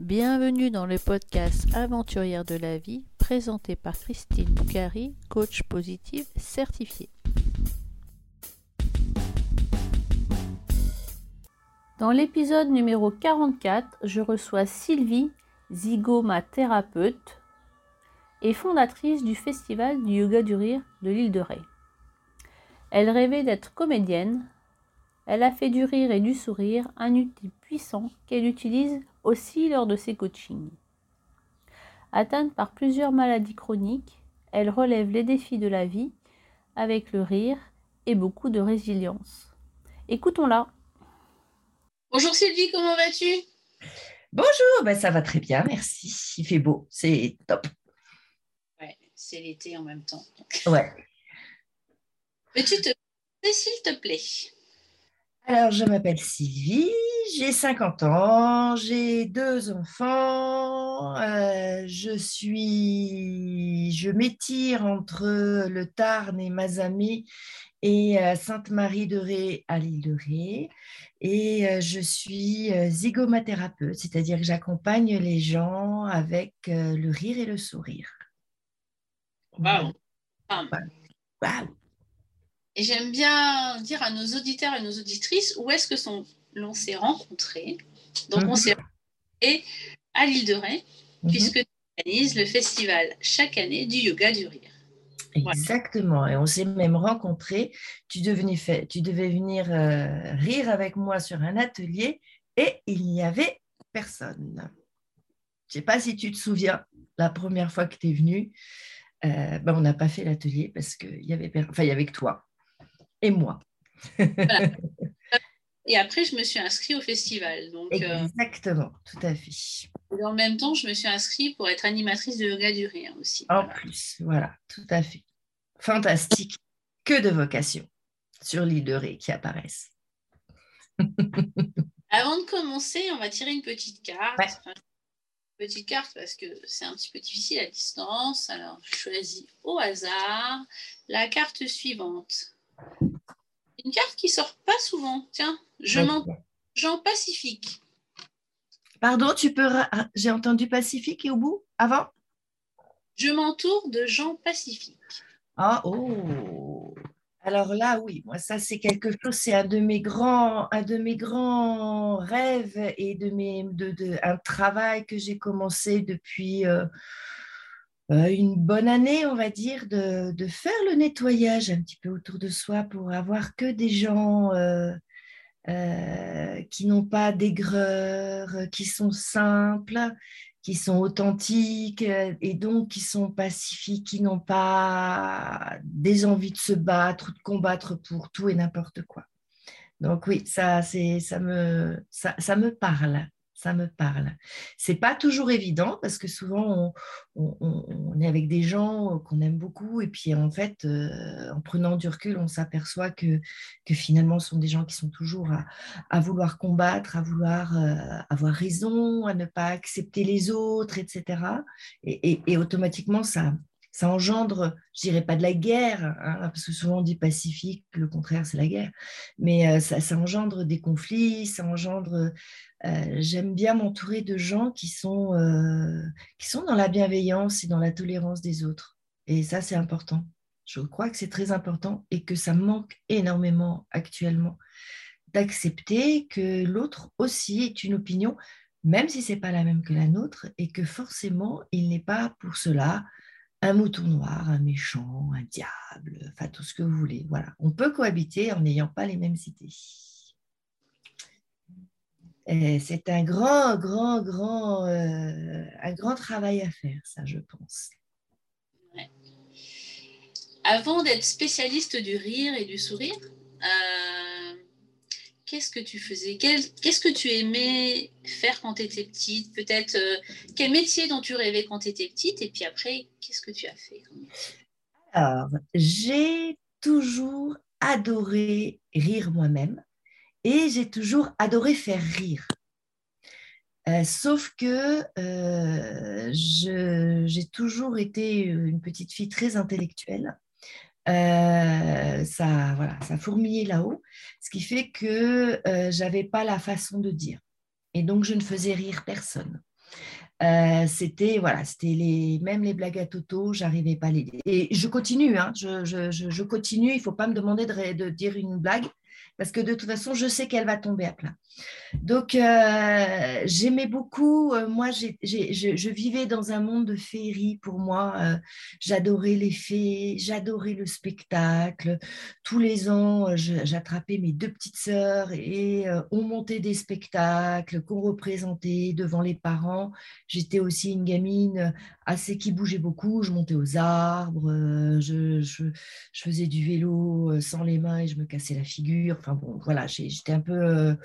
Bienvenue dans le podcast Aventurière de la vie présenté par Christine Boucari, coach positive certifiée. Dans l'épisode numéro 44, je reçois Sylvie, zygomathérapeute et fondatrice du Festival du Yoga du Rire de l'île de Ré. Elle rêvait d'être comédienne. Elle a fait du rire et du sourire un outil puissant qu'elle utilise aussi lors de ses coachings. Atteinte par plusieurs maladies chroniques, elle relève les défis de la vie avec le rire et beaucoup de résilience. Écoutons-la. Bonjour Sylvie, comment vas-tu? Bonjour, ben ça va très bien, merci. Il fait beau, c'est top. Ouais, c'est l'été en même temps. Ouais. Peux-tu te s'il te plaît? Alors, je m'appelle Sylvie, j'ai 50 ans, j'ai deux enfants, euh, je suis, je m'étire entre le Tarn et Mazamet et euh, Sainte-Marie de Ré à l'île de Ré. Et euh, je suis zygomathérapeute, c'est-à-dire que j'accompagne les gens avec le rire et le sourire. Waouh! Et j'aime bien dire à nos auditeurs et nos auditrices où est-ce que sont l'on s'est rencontrés. Donc, on mhm. s'est rencontrés à l'île de Ré, mhm. puisque tu organises le festival chaque année du yoga du rire. Exactement. Et on s'est même rencontrés. Tu, tu devais venir euh, rire avec moi sur un atelier et il n'y avait personne. Je ne sais pas si tu te souviens, la première fois que tu es venu, euh, ben, on n'a pas fait l'atelier parce qu'il y avait, enfin, il y avait que toi et moi. Et après, je me suis inscrite au festival. Donc, euh, Exactement, tout à fait. Et en même temps, je me suis inscrite pour être animatrice de yoga du rire aussi. En plus, voilà, tout à fait. Fantastique. Que de vocations sur l'île de Ré qui apparaissent. Avant de commencer, on va tirer une petite carte. une petite carte parce que c'est un petit peu difficile à distance. Alors, je choisis au hasard la carte suivante. Une carte qui sort pas souvent. Tiens, je m'entends Jean Pacifique. Pardon, tu peux. J'ai entendu Pacifique et au bout Avant? Je m'entoure de Jean Pacifique. Ah, oh Alors là, oui, moi, ça, c'est quelque chose, c'est un de mes grands, un de mes grands rêves et de mes, de, un travail que j'ai commencé depuis. Euh, une bonne année, on va dire, de, faire le nettoyage un petit peu autour de soi pour avoir que des gens euh, euh, qui n'ont pas d'aigreur, qui sont simples, qui sont authentiques et donc qui sont pacifiques, qui n'ont pas des envies de se battre ou de combattre pour tout et n'importe quoi. Donc oui, ça, ça, me, ça me parle ça me parle. C'est pas toujours évident parce que souvent on, est avec des gens qu'on aime beaucoup et puis en fait, euh, en prenant du recul, on s'aperçoit que, finalement ce sont des gens qui sont toujours à, vouloir combattre, à vouloir euh, avoir raison, à ne pas accepter les autres, etc. Et, automatiquement, ça, ça engendre, je dirais pas de la guerre, hein, parce que souvent on dit pacifique, le contraire c'est la guerre, mais euh, ça, engendre des conflits, ça engendre euh, j'aime bien m'entourer de gens qui sont, euh, qui sont dans la bienveillance et dans la tolérance des autres. Et ça, c'est important. Je crois que c'est très important et que ça manque énormément actuellement d'accepter que l'autre aussi est une opinion, même si ce n'est pas la même que la nôtre, et que forcément, il n'est pas pour cela un mouton noir, un méchant, un diable, enfin tout ce que vous voulez. Voilà, on peut cohabiter en n'ayant pas les mêmes idées c'est un grand, grand, grand, euh, un grand travail à faire, ça, je pense. Avant d'être spécialiste du rire et du sourire, euh, qu'est-ce que tu faisais? Qu'est-ce que tu aimais faire quand tu étais petite? Peut-être euh, quel métier dont tu rêvais quand tu étais petite? Et puis après, qu'est-ce que tu as fait Alors, j'ai toujours adoré rire moi-même et j'ai toujours adoré faire rire. Euh, sauf que euh, j'ai toujours été une petite fille très intellectuelle. Euh, ça, voilà, ça fourmillait là-haut, ce qui fait que j'avais pas la façon de dire. Et donc, je ne faisais rire personne. Euh, c'était voilà, c'était les même les blagues à Toto, j'arrivais pas à les et je continue, hein, je, je, je, continue. Il faut pas me demander de, de dire une blague parce que de toute façon, je sais qu'elle va tomber à plat. Donc, euh, j'aimais beaucoup, euh, moi, je, vivais dans un monde de féerie pour moi. Euh, j'adorais les fées, j'adorais le spectacle. Tous les ans, j'attrapais mes deux petites sœurs et on montait des spectacles qu'on représentait devant les parents. J'étais aussi une gamine assez qui bougeait beaucoup. Je montais aux arbres, je, faisais du vélo sans les mains et je me cassais la figure. Bon, voilà, j'étais un peu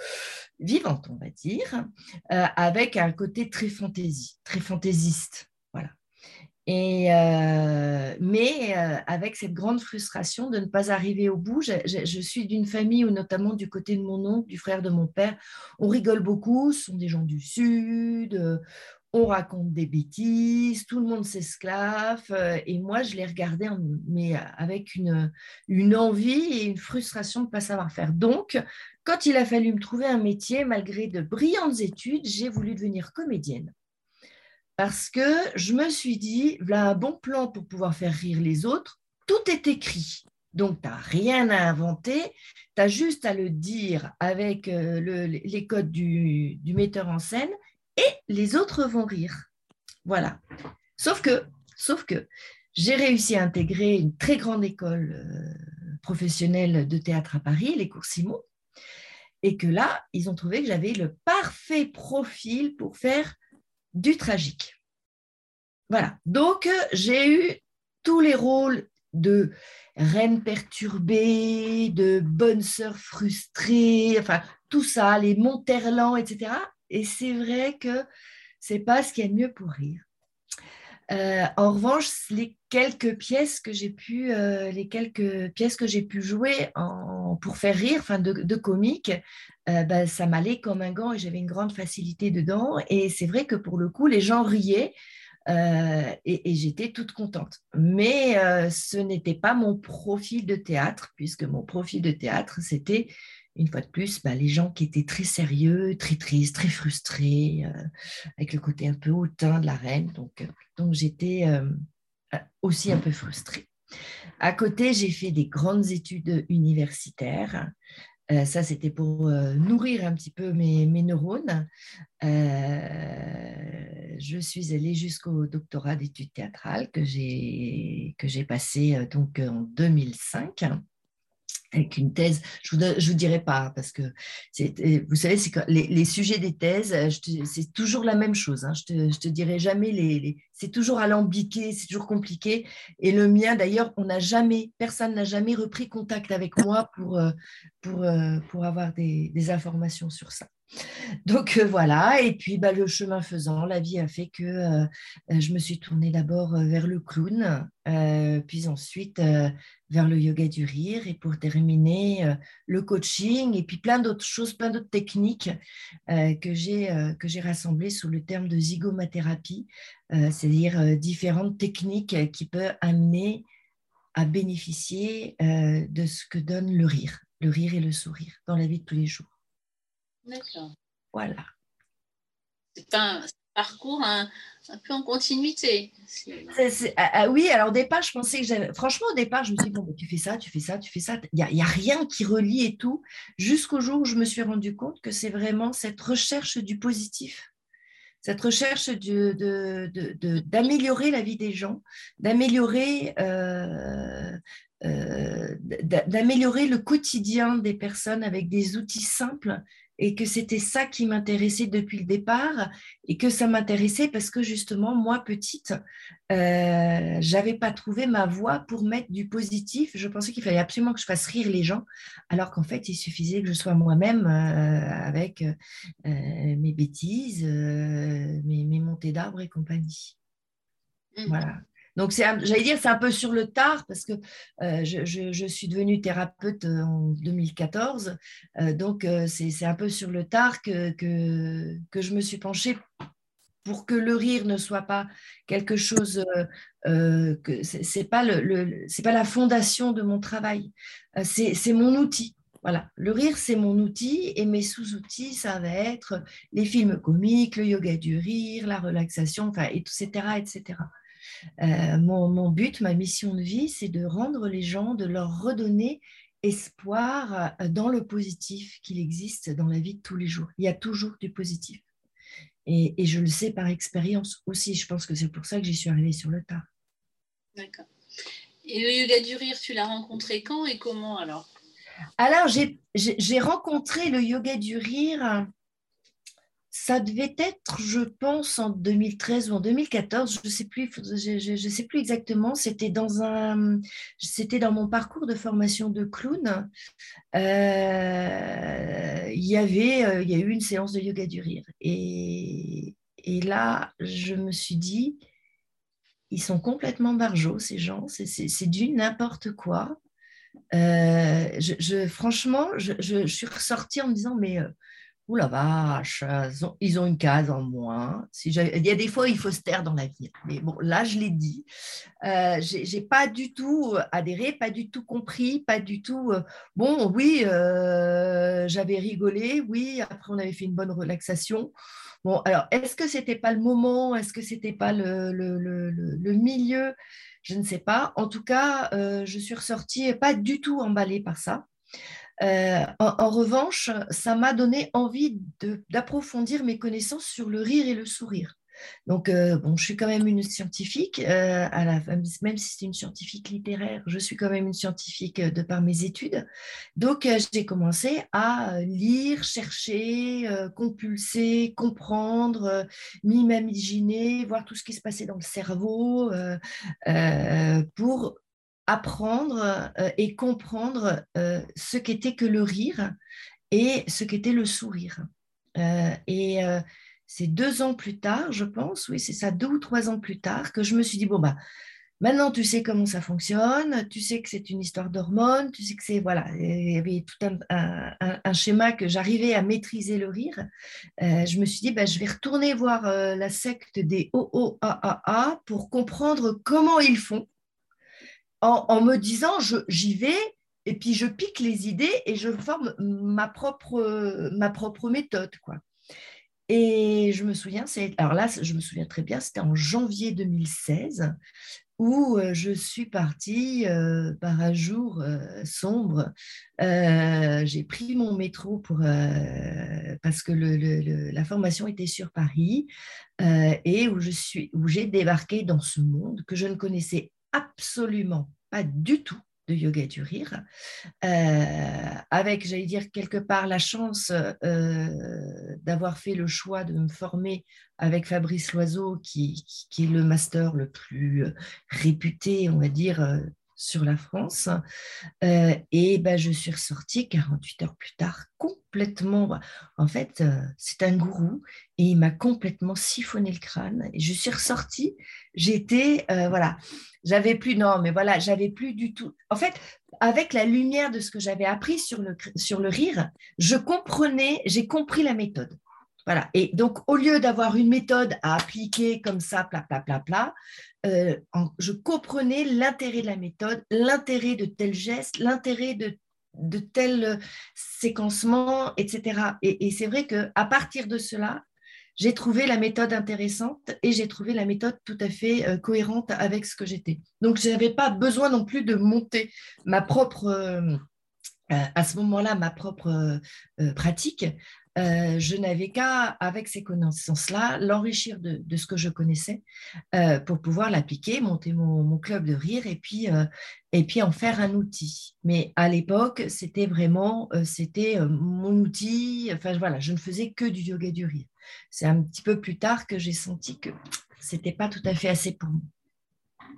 vivante, on va dire, euh, avec un côté très fantaisie, très fantaisiste. Voilà. Et, euh, mais euh, avec cette grande frustration de ne pas arriver au bout, je, suis d'une famille où, notamment du côté de mon oncle, du frère de mon père, on rigole beaucoup, ce sont des gens du Sud, on raconte des bêtises, tout le monde s'esclave. et moi, je les regardais, mais avec une, une envie et une frustration de ne pas savoir faire. Donc, quand il a fallu me trouver un métier, malgré de brillantes études, j'ai voulu devenir comédienne. Parce que je me suis dit, voilà un bon plan pour pouvoir faire rire les autres, tout est écrit. Donc, tu n'as rien à inventer, tu as juste à le dire avec euh, les codes du, metteur en scène et les autres vont rire. Voilà. Sauf que, sauf que j'ai réussi à intégrer une très grande école euh, professionnelle de théâtre à Paris, les cours Simon, et que là, ils ont trouvé que j'avais le parfait profil pour faire du tragique. Voilà. Donc, j'ai eu tous les rôles de reine perturbée, de bonne sœur frustrée, enfin, tout ça, les Monterland, etc. Et c'est vrai que c'est pas ce qu'il y a de mieux pour rire. Euh, en revanche, les quelques pièces que j'ai pu, euh, les quelques pièces que j'ai pu jouer pour faire rire, enfin de, comique, euh, ben, ça m'allait comme un gant et j'avais une grande facilité dedans. Et c'est vrai que pour le coup, les gens riaient. et j'étais toute contente. Mais ce n'était pas mon profil de théâtre, puisque mon profil de théâtre, c'était une fois de plus, bah, les gens qui étaient très sérieux, très tristes, très frustrés, euh, avec le côté un peu hautain de la reine. Donc, euh, donc j'étais euh, aussi un peu frustrée. À côté, j'ai fait des grandes études universitaires. ça, c'était pour nourrir un petit peu mes, neurones. je suis allée jusqu'au doctorat d'études théâtrales que j'ai passé donc en 2005 avec une thèse. Je ne vous, dirai pas, parce que vous savez, les, sujets des thèses, euh, c'est toujours la même chose. Hein. Je ne te, dirai jamais, les, c'est toujours alambiqué, c'est toujours compliqué. Et le mien, d'ailleurs, on n'a jamais, personne n'a jamais repris contact avec moi pour, euh, euh, pour avoir des informations sur ça. Donc voilà, et puis bah, le chemin faisant, la vie a fait que je me suis tournée d'abord vers le clown, puis ensuite vers le yoga du rire, et pour terminer, le coaching, et puis plein d'autres choses, plein d'autres techniques que j'ai rassemblées sous le terme de zygomathérapie, c'est-à-dire différentes techniques qui peuvent amener à bénéficier de ce que donne le rire, le rire et le sourire dans la vie de tous les jours. D'accord. Voilà. C'est un parcours un, peu en continuité. Ah, ah oui, alors au départ, je pensais que j'avais. Franchement, au départ, je me suis dit, bon, tu fais ça, tu fais ça, tu fais ça. Il n'y a, a, rien qui relie et tout. Jusqu'au jour où je me suis rendu compte que c'est vraiment cette recherche du positif cette recherche d'améliorer de, de, la vie des gens, d'améliorer euh, euh, d'améliorer le quotidien des personnes avec des outils simples et que c'était ça qui m'intéressait depuis le départ et que ça m'intéressait parce que justement moi petite euh, j'avais pas trouvé ma voie pour mettre du positif. Je pensais qu'il fallait absolument que je fasse rire les gens alors qu'en fait il suffisait que je sois moi-même euh, avec euh, mes bêtises mes, mes montées d'arbres et compagnie. Mmh. voilà donc, j'allais dire, c'est un peu sur le tard parce que euh, je, suis devenue thérapeute euh, en 2014. Euh, donc, c'est un peu sur le tard que, que, je me suis penchée pour que le rire ne soit pas quelque chose que c'est pas le, pas la fondation de mon travail c'est mon outil Voilà, le rire, c'est mon outil et mes sous-outils, ça va être les films comiques, le yoga du rire, la relaxation, enfin, etc., etc. Euh, mon, mon, but, ma mission de vie, c'est de rendre les gens, de leur redonner espoir euh, dans le positif qu'il existe dans la vie de tous les jours. Il y a toujours du positif. Et, et je le sais par expérience aussi. Je pense que c'est pour ça que j'y suis arrivée sur le tard. D'accord. Et le yoga du rire, tu l'as rencontré quand et comment alors? Alors, j'ai rencontré le yoga du rire, ça devait être, je pense, en 2013 ou en 2014, je ne sais, plus, je, sais plus exactement, c'était dans, un, dans mon parcours de formation de clown. Euh, il, y avait, euh, il y a eu une séance de yoga du rire. Et, là, je me suis dit, ils sont complètement barjots, ces gens, c'est du n'importe quoi. Euh, franchement, je, suis ressortie en me disant, mais ouh la vache, ils ont une case en moins. Il y a des fois, il faut se taire dans la vie. Mais bon, là, je l'ai dit. Euh, j'ai pas du tout adhéré, pas du tout compris, pas du tout. Euh, bon, oui, j'avais rigolé, oui. Après, on avait fait une bonne relaxation. Bon, alors, est-ce que c'était pas le moment? Est-ce que c'était pas le, milieu? Je ne sais pas. En tout cas, euh, je suis ressortie pas du tout emballée par ça. Euh, en, revanche, ça m'a donné envie d'approfondir mes connaissances sur le rire et le sourire. Donc, euh, bon, je suis quand même une scientifique, euh, à la, même si c'est une scientifique littéraire, je suis quand même une scientifique de par mes études. Donc, j'ai commencé à lire, chercher, compulser, comprendre, m'imaginer, voir tout ce qui se passait dans le cerveau pour apprendre et comprendre ce qu'était que le rire et ce qu'était le sourire. et c'est deux ans plus tard, je pense, oui, c'est ça, deux ou trois ans plus tard, que je me suis dit, bon, bah, maintenant tu sais comment ça fonctionne, tu sais que c'est une histoire d'hormones, tu sais que c'est, voilà, il y avait tout un, schéma que j'arrivais à maîtriser le rire. Euh, je me suis dit, bah, je vais retourner voir euh, la secte des OOAAA pour comprendre comment ils font, en, me disant, j'y vais, et puis je pique les idées et je forme ma propre, méthode, quoi. Et je me souviens, alors là, je me souviens très bien, c'était en janvier 2016 où euh, je suis partie euh, par un jour euh, sombre. j'ai pris mon métro parce que la formation était sur Paris et où je suis, où j'ai débarqué dans ce monde que je ne connaissais absolument du tout de yoga du rire, euh, avec, j'allais dire, quelque part la chance euh, d'avoir fait le choix de me former avec Fabrice Loiseau, qui, qui, est le master le plus réputé, on va dire, sur la France. Euh, et ben, je suis ressortie 48 heures plus tard, complètement. En fait, euh, c'est un gourou et il m'a complètement siphonné le crâne. Et je suis ressortie, j'étais, euh, voilà, j'avais plus, non, mais voilà, j'avais plus du tout. En fait, avec la lumière de ce que j'avais appris sur le, sur le rire, je comprenais, j'ai compris la méthode. Voilà. Et donc, au lieu d'avoir une méthode à appliquer comme ça, pla, pla, pla, pla, euh, je comprenais l'intérêt de la méthode, l'intérêt de tel geste, l'intérêt de, tel séquencement, etc. Et, c'est vrai qu'à partir de cela, j'ai trouvé la méthode intéressante et j'ai trouvé la méthode tout à fait euh, cohérente avec ce que j'étais. Donc, je n'avais pas besoin non plus de monter ma propre, euh, à ce moment-là, ma propre pratique. Euh, je n'avais qu'à, avec ces connaissances-là, l'enrichir de, ce que je connaissais euh, pour pouvoir l'appliquer, monter mon, club de rire et puis, euh, et puis en faire un outil. Mais à l'époque, c'était vraiment c'était mon outil. Enfin voilà, je ne faisais que du yoga du rire. C'est un petit peu plus tard que j'ai senti que c'était pas tout à fait assez pour moi.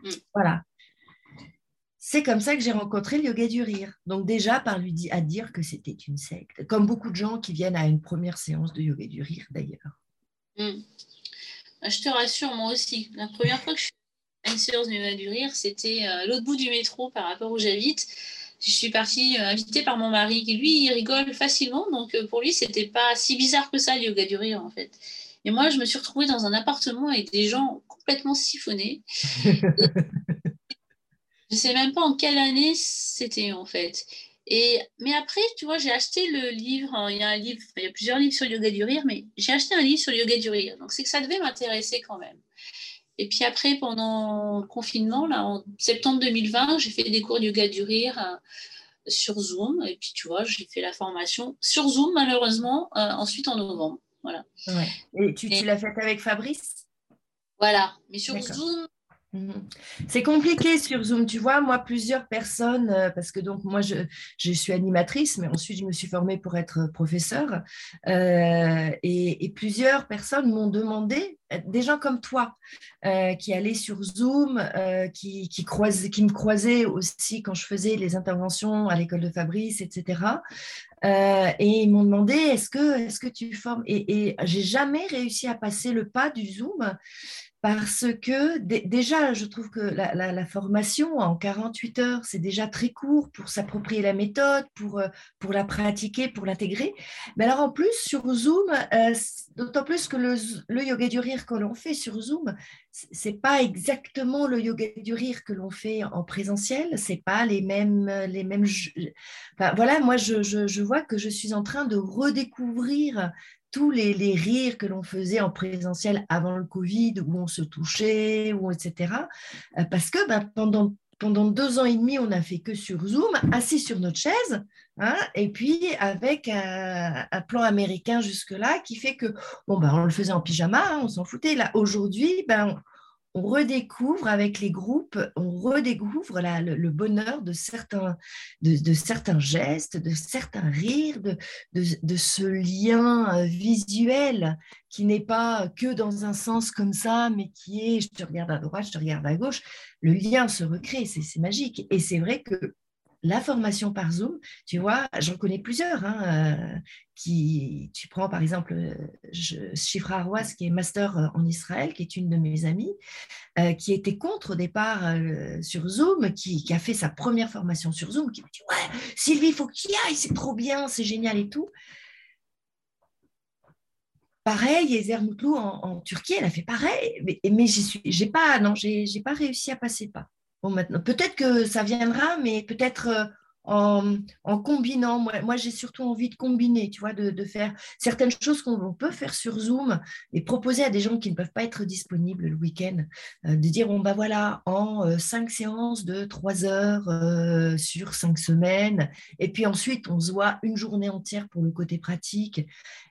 Mm. Voilà c'est comme ça que j'ai rencontré le yoga du rire. Donc déjà, par lui à dire que c'était une secte, comme beaucoup de gens qui viennent à une première séance de yoga du rire d'ailleurs. Hmm. Bah, je te rassure, moi aussi. La première fois que je suis à une séance de yoga du rire, c'était à euh, l'autre bout du métro par rapport où j'habite. Je suis partie euh, invitée par mon mari qui, lui, il rigole facilement. Donc euh, pour lui, c'était pas si bizarre que ça, le yoga du rire, en fait. Et moi, je me suis retrouvée dans un appartement avec des gens complètement siphonnés. Je sais même pas en quelle année c'était en fait. Et, mais après, tu vois, j'ai acheté le livre, hein, il y a un livre, il y a plusieurs livres sur le yoga du rire, mais j'ai acheté un livre sur le yoga du rire. Donc c'est que ça devait m'intéresser quand même. Et puis après, pendant le confinement, là, en septembre 2020, j'ai fait des cours de yoga du rire euh, sur Zoom. Et puis, tu vois, j'ai fait la formation sur Zoom, malheureusement, euh, ensuite en novembre. Voilà. Et tu, tu l'as faite avec Fabrice? Voilà. Mais sur Zoom. C'est compliqué sur Zoom, tu vois. Moi, plusieurs personnes, euh, parce que donc moi, je, suis animatrice, mais ensuite je me suis formée pour être professeure, euh, et, plusieurs personnes m'ont demandé, euh, des gens comme toi, qui allaient sur Zoom, qui, me croisaient aussi quand je faisais les interventions à l'école de Fabrice, etc. et ils m'ont demandé est-ce que, est -ce que tu formes? Et, et j'ai jamais réussi à passer le pas du Zoom parce que déjà, je trouve que la, formation en 48 heures, c'est déjà très court pour s'approprier la méthode, pour, euh, pour la pratiquer, pour l'intégrer. Mais alors en plus, sur Zoom, euh, d'autant plus que le, yoga du rire que l'on fait sur Zoom, c'est pas exactement le yoga du rire que l'on fait en présentiel, c'est pas les mêmes... Les mêmes voilà, moi, je, je vois que je suis en train de redécouvrir tous les, rires que l'on faisait en présentiel avant le Covid, où on se touchait, ou etc. Euh, parce que ben, pendant, pendant deux ans et demi, on n'a fait que sur Zoom, assis sur notre chaise, hein, et puis avec un, plan américain jusque-là qui fait que, bon, ben, on le faisait en pyjama, hein, on s'en foutait. Là, aujourd'hui, ben, on redécouvre avec les groupes, on redécouvre le, bonheur de certains, de, certains gestes, de certains rires, de, de, ce lien euh, visuel qui n'est pas que dans un sens comme ça, mais qui est je te regarde à droite, je te regarde à gauche. Le lien se recrée, c'est magique. Et c'est vrai que la formation par Zoom, tu vois, j'en connais plusieurs. Hein, euh, qui, tu prends par exemple Shifra Arwas, qui est master euh, en Israël, qui est une de mes amies, euh, qui était contre au départ sur Zoom, qui, a fait sa première formation sur Zoom, qui m'a dit Ouais, Sylvie, il faut qu'il y aille, c'est trop bien, c'est génial et tout. Pareil, Ezer Moutlou en, Turquie, elle a fait pareil, mais, mais pas, non, j'ai pas réussi à passer pas maintenant, peut-être que ça viendra, mais peut-être en, combinant. Moi, j'ai surtout envie de combiner, tu vois, de, faire certaines choses qu'on peut faire sur Zoom et proposer à des gens qui ne peuvent pas être disponibles le week-end, euh, de dire, bon, bah voilà, en euh, cinq séances de trois heures euh, sur cinq semaines, et puis ensuite, on se voit une journée entière pour le côté pratique.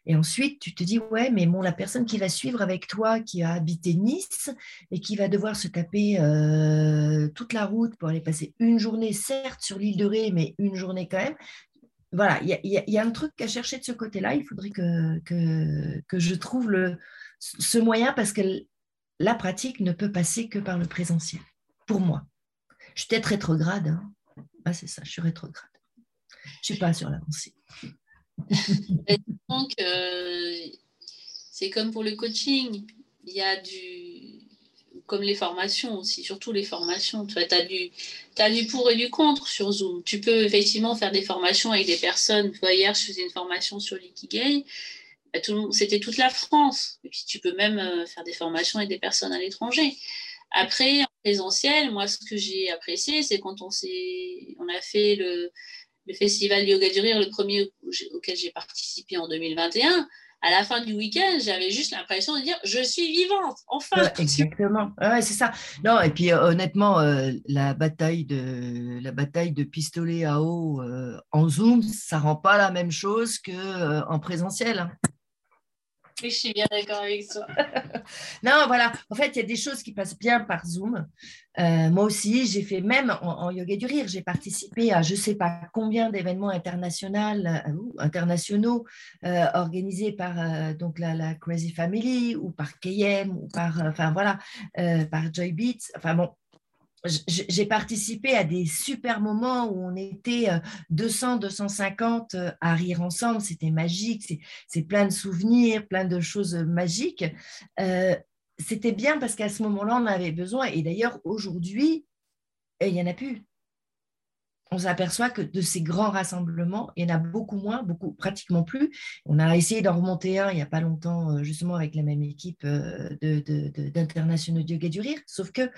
Et ensuite, tu te dis, ouais, mais bon, la personne qui va suivre avec toi, qui a habité Nice et qui va devoir se taper toute la route pour aller passer une journée, certes, sur l'île de Ré, mais une journée quand même. Voilà, il y, a un truc à chercher de ce côté-là. Il faudrait que, je trouve le, ce moyen parce que la pratique ne peut passer que par le présentiel, pour moi. Je suis peut-être rétrograde. Hein. Ah, c'est ça, je suis rétrograde. Je ne suis pas sur l'avancée. Donc, euh, c'est comme pour le coaching. Il y a du, comme les formations aussi, surtout les formations. Tu as, du, as du pour et du contre sur Zoom. Tu peux effectivement faire des formations avec des personnes. hier, je faisais une formation sur l'ikigai. Bah, c'était toute la France. Et puis, tu peux même euh, faire des formations avec des personnes à l'étranger. Après, en présentiel, moi, ce que j'ai apprécié, c'est quand on, on a fait le festival Yoga du Rire, le premier auquel j'ai participé en 2021 à la fin du week-end, j'avais juste l'impression de dire je suis vivante, enfin. exactement. Ouais, c'est ça. Non, et puis euh, honnêtement, euh, la bataille de la bataille de pistolet à eau euh, en Zoom, ça rend pas la même chose que en présentiel. Hein. Oui, je suis bien d'accord avec toi. non, voilà. En fait, il y a des choses qui passent bien par Zoom. Euh, moi aussi, j'ai fait même en, yoga du rire, j'ai participé à je ne sais pas combien d'événements internationaux, euh, internationaux euh, organisés par donc la, Crazy Family ou par KM ou par enfin voilà par Joy Beats. Enfin bon, j'ai participé à des super moments où on était 200, euh, 250 euh, à rire ensemble. C'était magique. C'est plein de souvenirs, plein de choses magiques. Euh, c'était bien parce qu'à ce moment-là, on avait besoin. Et d'ailleurs, aujourd'hui, il n'y en a plus. On s'aperçoit que de ces grands rassemblements, il y en a beaucoup moins, beaucoup, pratiquement plus. On a essayé d'en remonter un il n'y a pas longtemps, justement avec la même équipe d'internationaux de, de, de, yoga du rire. Sauf que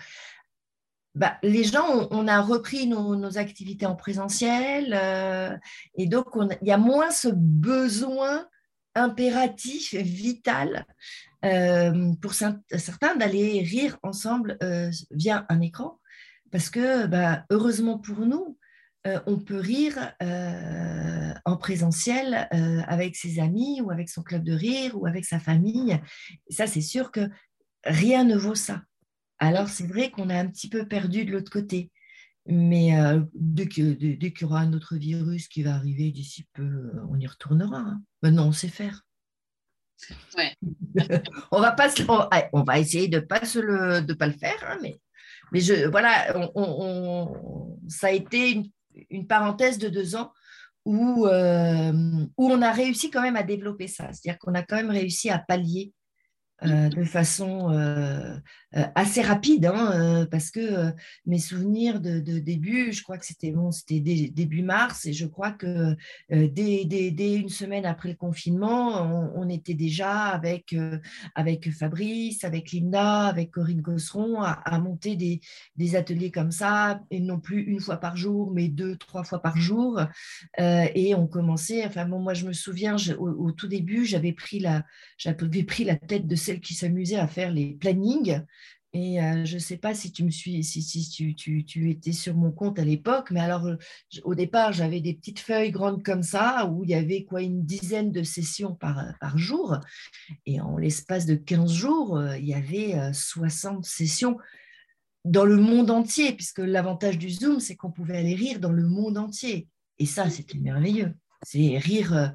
bah, les gens, on, a repris nos, activités en présentiel euh, et donc il y a moins ce besoin impératif, vital euh, pour certains d'aller rire ensemble euh, via un écran parce que bah, heureusement pour nous, on peut rire en présentiel avec ses amis ou avec son club de rire ou avec sa famille. ça, c'est sûr que rien ne vaut ça. Alors, c'est vrai qu'on a un petit peu perdu de l'autre côté. Mais euh, dès qu'il y aura un autre virus qui va arriver d'ici peu, euh, on y retournera. Hein. Maintenant, on sait faire. Ouais. on, va pas on, va essayer de ne pas, le, de pas le faire, hein, mais, mais je, voilà, ça a été une, parenthèse de deux ans où, euh, où on a réussi quand même à développer ça. C'est-à-dire qu'on a quand même réussi à pallier euh, de façon euh, euh, assez rapide, hein, parce que mes souvenirs de, début, je crois que c'était bon, c'était début mars, et je crois que dès, une semaine après le confinement, on, était déjà avec, avec Fabrice, avec Linda, avec Corinne Gosseron, à, monter des, des, ateliers comme ça, et non plus une fois par jour, mais deux, trois fois par jour. et on commençait, enfin moi je me souviens, au, au, tout début, j'avais pris la, j'avais pris la tête de celle qui s'amusait à faire les plannings. Et euh, je ne sais pas si tu me suis, si, si tu, tu, tu, étais sur mon compte à l'époque, mais alors au départ, j'avais des petites feuilles grandes comme ça, où il y avait quoi une dizaine de sessions par, par jour. Et en l'espace de 15 jours, euh, il y avait 60 euh, sessions dans le monde entier, puisque l'avantage du Zoom, c'est qu'on pouvait aller rire dans le monde entier. Et ça, c'était merveilleux. C'est rire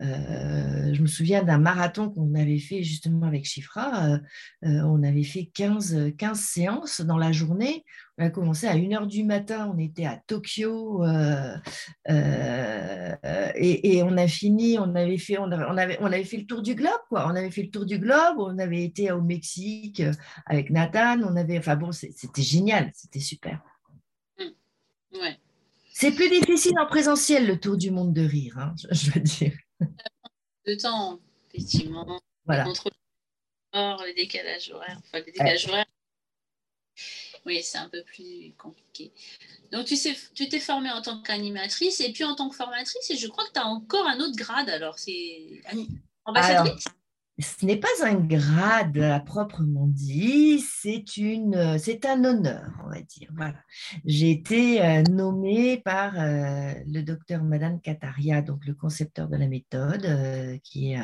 je me souviens d'un marathon qu'on avait fait justement avec Chifra. Euh, euh, on avait fait 15, 15, séances dans la journée. On a commencé à 1h du matin, on était à Tokyo et, on a fini, on avait, fait, on, avait, on avait fait le tour du globe. Quoi. On avait fait le tour du globe, on avait été au Mexique avec Nathan. On avait, enfin bon, c'était génial, c'était super. Mmh. Ouais. C'est plus difficile en présentiel, le tour du monde de rire, hein, je veux dire de temps, effectivement. Voilà. Entre les décalages horaires. Enfin, les décalages horaires. Oui, c'est un peu plus compliqué. Donc, tu sais, tu t'es formée en tant qu'animatrice et puis en tant que formatrice, et je crois que tu as encore un autre grade. Alors, c'est ambassadrice? Ce n'est pas un grade à proprement dit, c'est un honneur, on va dire. J'ai été euh, nommée par euh, le docteur Madame Kataria, donc le concepteur de la méthode, euh, qui est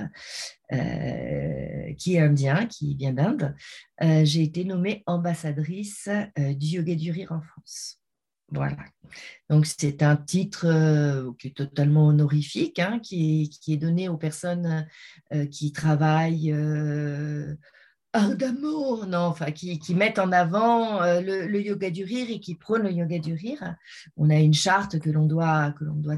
qui est indien, qui vient d'Inde. J'ai été nommée ambassadrice du yoga du rire en France. Voilà. Donc, c'est un titre euh, qui est totalement honorifique, hein, qui, est, donné aux personnes euh, qui travaillent euh, ardemment, non, enfin, qui, mettent en avant le, yoga du rire et qui prônent le yoga du rire. On a une charte que l'on doit, que l'on doit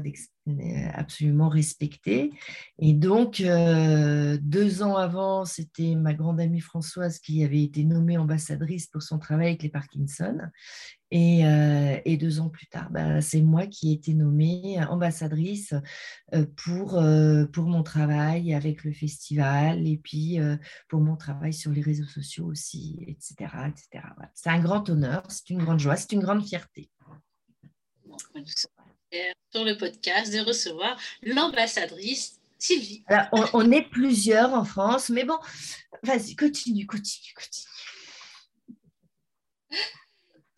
absolument respecter. Et donc, deux ans avant, c'était ma grande amie Françoise qui avait été nommée ambassadrice pour son travail avec les Parkinson. Euh, et, deux ans plus tard, bah, c'est moi qui ai été nommée ambassadrice euh, pour, euh, pour mon travail avec le festival et puis pour mon travail sur les réseaux sociaux aussi, etc. etc. C'est un grand honneur, c'est une grande joie, c'est une grande fierté. Sur le podcast de recevoir l'ambassadrice Sylvie. on, est plusieurs en France, mais bon, vas-y, continue, continue, continue.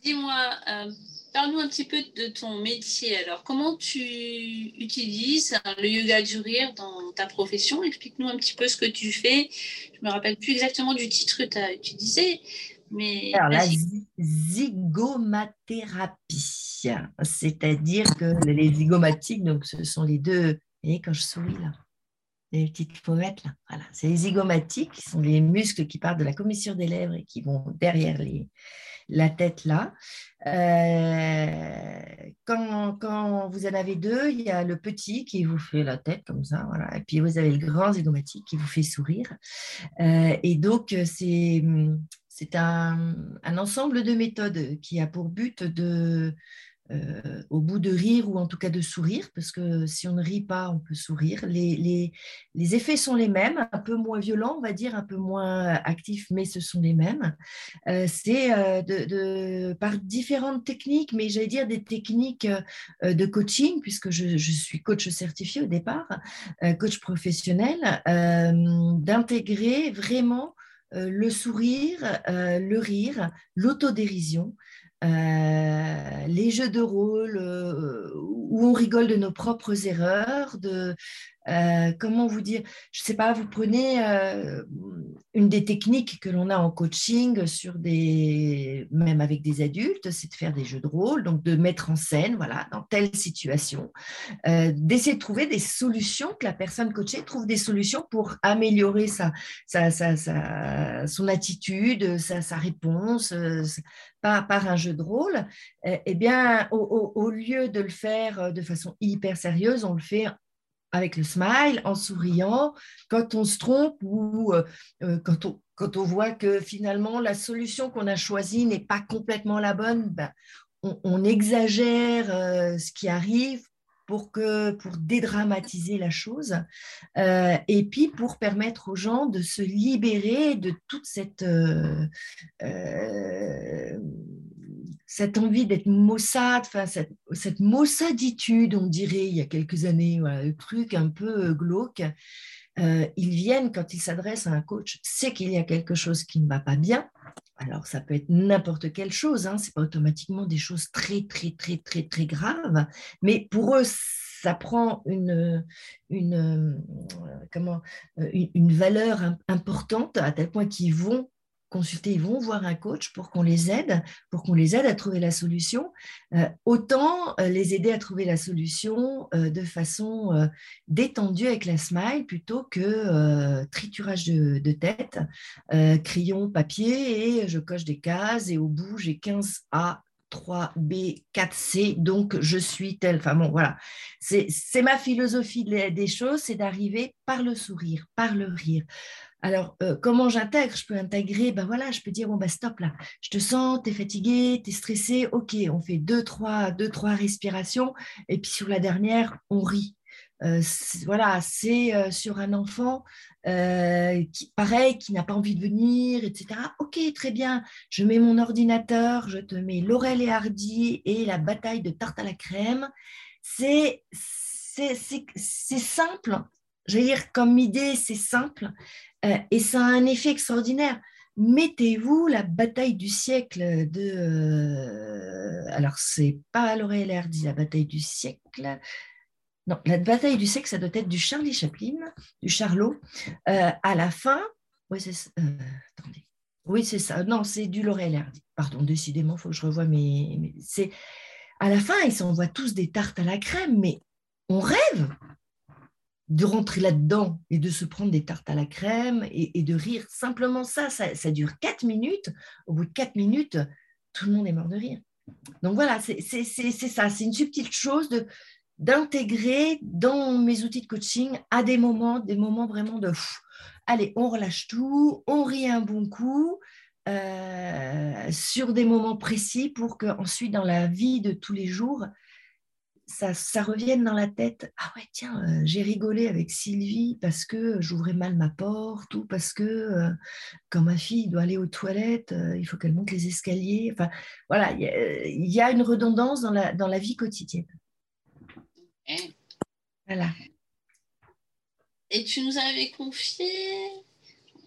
Dis-moi, euh, parle-nous un petit peu de ton métier. Alors, comment tu utilises le yoga du rire dans ta profession? Explique-nous un petit peu ce que tu fais. Je me rappelle plus exactement du titre que tu as utilisé. Mais Alors, la zygomathérapie, c'est-à-dire que les zygomatiques, donc ce sont les deux, et quand je souris là, les petites pommettes là, voilà, c'est les zygomatiques, qui sont les muscles qui partent de la commissure des lèvres et qui vont derrière les, la tête là. Euh, quand, quand, vous en avez deux, il y a le petit qui vous fait la tête comme ça, voilà. et puis vous avez le grand zygomatique qui vous fait sourire. Euh, et donc, c'est, c'est un, ensemble de méthodes qui a pour but de, euh, au bout de rire ou en tout cas de sourire, parce que si on ne rit pas, on peut sourire. Les, les, effets sont les mêmes, un peu moins violents, on va dire, un peu moins actifs, mais ce sont les mêmes. Euh, c'est euh, de, par différentes techniques, mais j'allais dire des techniques de coaching, puisque je, je, suis coach certifié au départ, coach professionnel, d'intégrer vraiment le sourire, le rire, l'autodérision euh, les jeux de rôle euh, où on rigole de nos propres erreurs, de, euh, comment vous dire, je ne sais pas, vous prenez euh, une des techniques que l'on a en coaching sur des, même avec des adultes, c'est de faire des jeux de rôle, donc de mettre en scène, voilà, dans telle situation, euh, d'essayer de trouver des solutions, que la personne coachée trouve des solutions pour améliorer sa, sa, sa, son attitude, sa, réponse, par, par, un jeu de rôle. Eh bien, au, au lieu de le faire de façon hyper sérieuse, on le fait avec le smile, en souriant, quand on se trompe ou euh, euh, quand, on, quand on voit que finalement la solution qu'on a choisie n'est pas complètement la bonne, ben, on, exagère euh, ce qui arrive pour, que, pour dédramatiser la chose et puis pour permettre aux gens de se libérer de toute cette cette envie d'être maussade, cette, maussaditude, on dirait, il y a quelques années, le truc un peu euh, glauque, euh, ils viennent quand ils s'adressent à un coach, c'est qu'il y a quelque chose qui ne va pas bien. Alors, ça peut être n'importe quelle chose, hein, ce n'est pas automatiquement des choses très, très, très, très, très graves, mais pour eux, ça prend une, une, euh, comment, une valeur importante à tel point qu'ils vont ils vont voir un coach pour qu'on les aide, pour qu'on les aide à trouver la solution. Euh, autant euh, les aider à trouver la solution euh, de façon détendue avec la smile plutôt que triturage de, tête, crayon, papier et je coche des cases et au bout j'ai 15 A 3B, 4C, donc je suis tel. Enfin bon, voilà. C'est ma philosophie des choses, c'est d'arriver par le sourire, par le rire. Alors, euh, comment j'intègre? Je peux intégrer, ben voilà, je peux dire, bon, ben stop là, je te sens, tu es fatigué, tu es stressé, ok, on fait deux trois, deux, trois respirations, et puis sur la dernière, on rit. Euh, voilà, c'est euh, sur un enfant qui, pareil, qui n'a pas envie de venir, etc. Ok, très bien, je mets mon ordinateur, je te mets Laurel et Hardy et la bataille de tarte à la crème. C'est simple, j'allais dire comme idée, c'est simple, euh, et ça a un effet extraordinaire. Mettez-vous la bataille du siècle de. Euh, alors, c'est pas Laurel Hardy, la bataille du siècle. Non, la bataille du siècle, ça doit être du Charlie Chaplin, du Charlot. Euh, à la fin, oui, c'est ça. attendez. Oui, c'est ça. Non, c'est du Laurel Hardy. Pardon, décidément, il faut que je revoie mes. c'est à la fin, ils s'envoient tous des tartes à la crème, mais on rêve de rentrer là-dedans et de se prendre des tartes à la crème et, de rire. Simplement ça, ça, dure quatre minutes. Au bout de quatre minutes, tout le monde est mort de rire. Donc voilà, c'est ça, c'est une subtile chose de d'intégrer dans mes outils de coaching à des moments, des moments vraiment de allez, on relâche tout, on rit un bon coup euh, sur des moments précis pour que ensuite dans la vie de tous les jours, ça, ça revienne dans la tête. Ah ouais, tiens, euh, j'ai rigolé avec Sylvie parce que j'ouvrais mal ma porte ou parce que euh, quand ma fille doit aller aux toilettes, euh, il faut qu'elle monte les escaliers. Enfin, voilà, il y, a une redondance dans la, dans la vie quotidienne. Voilà. Et tu nous avais confié,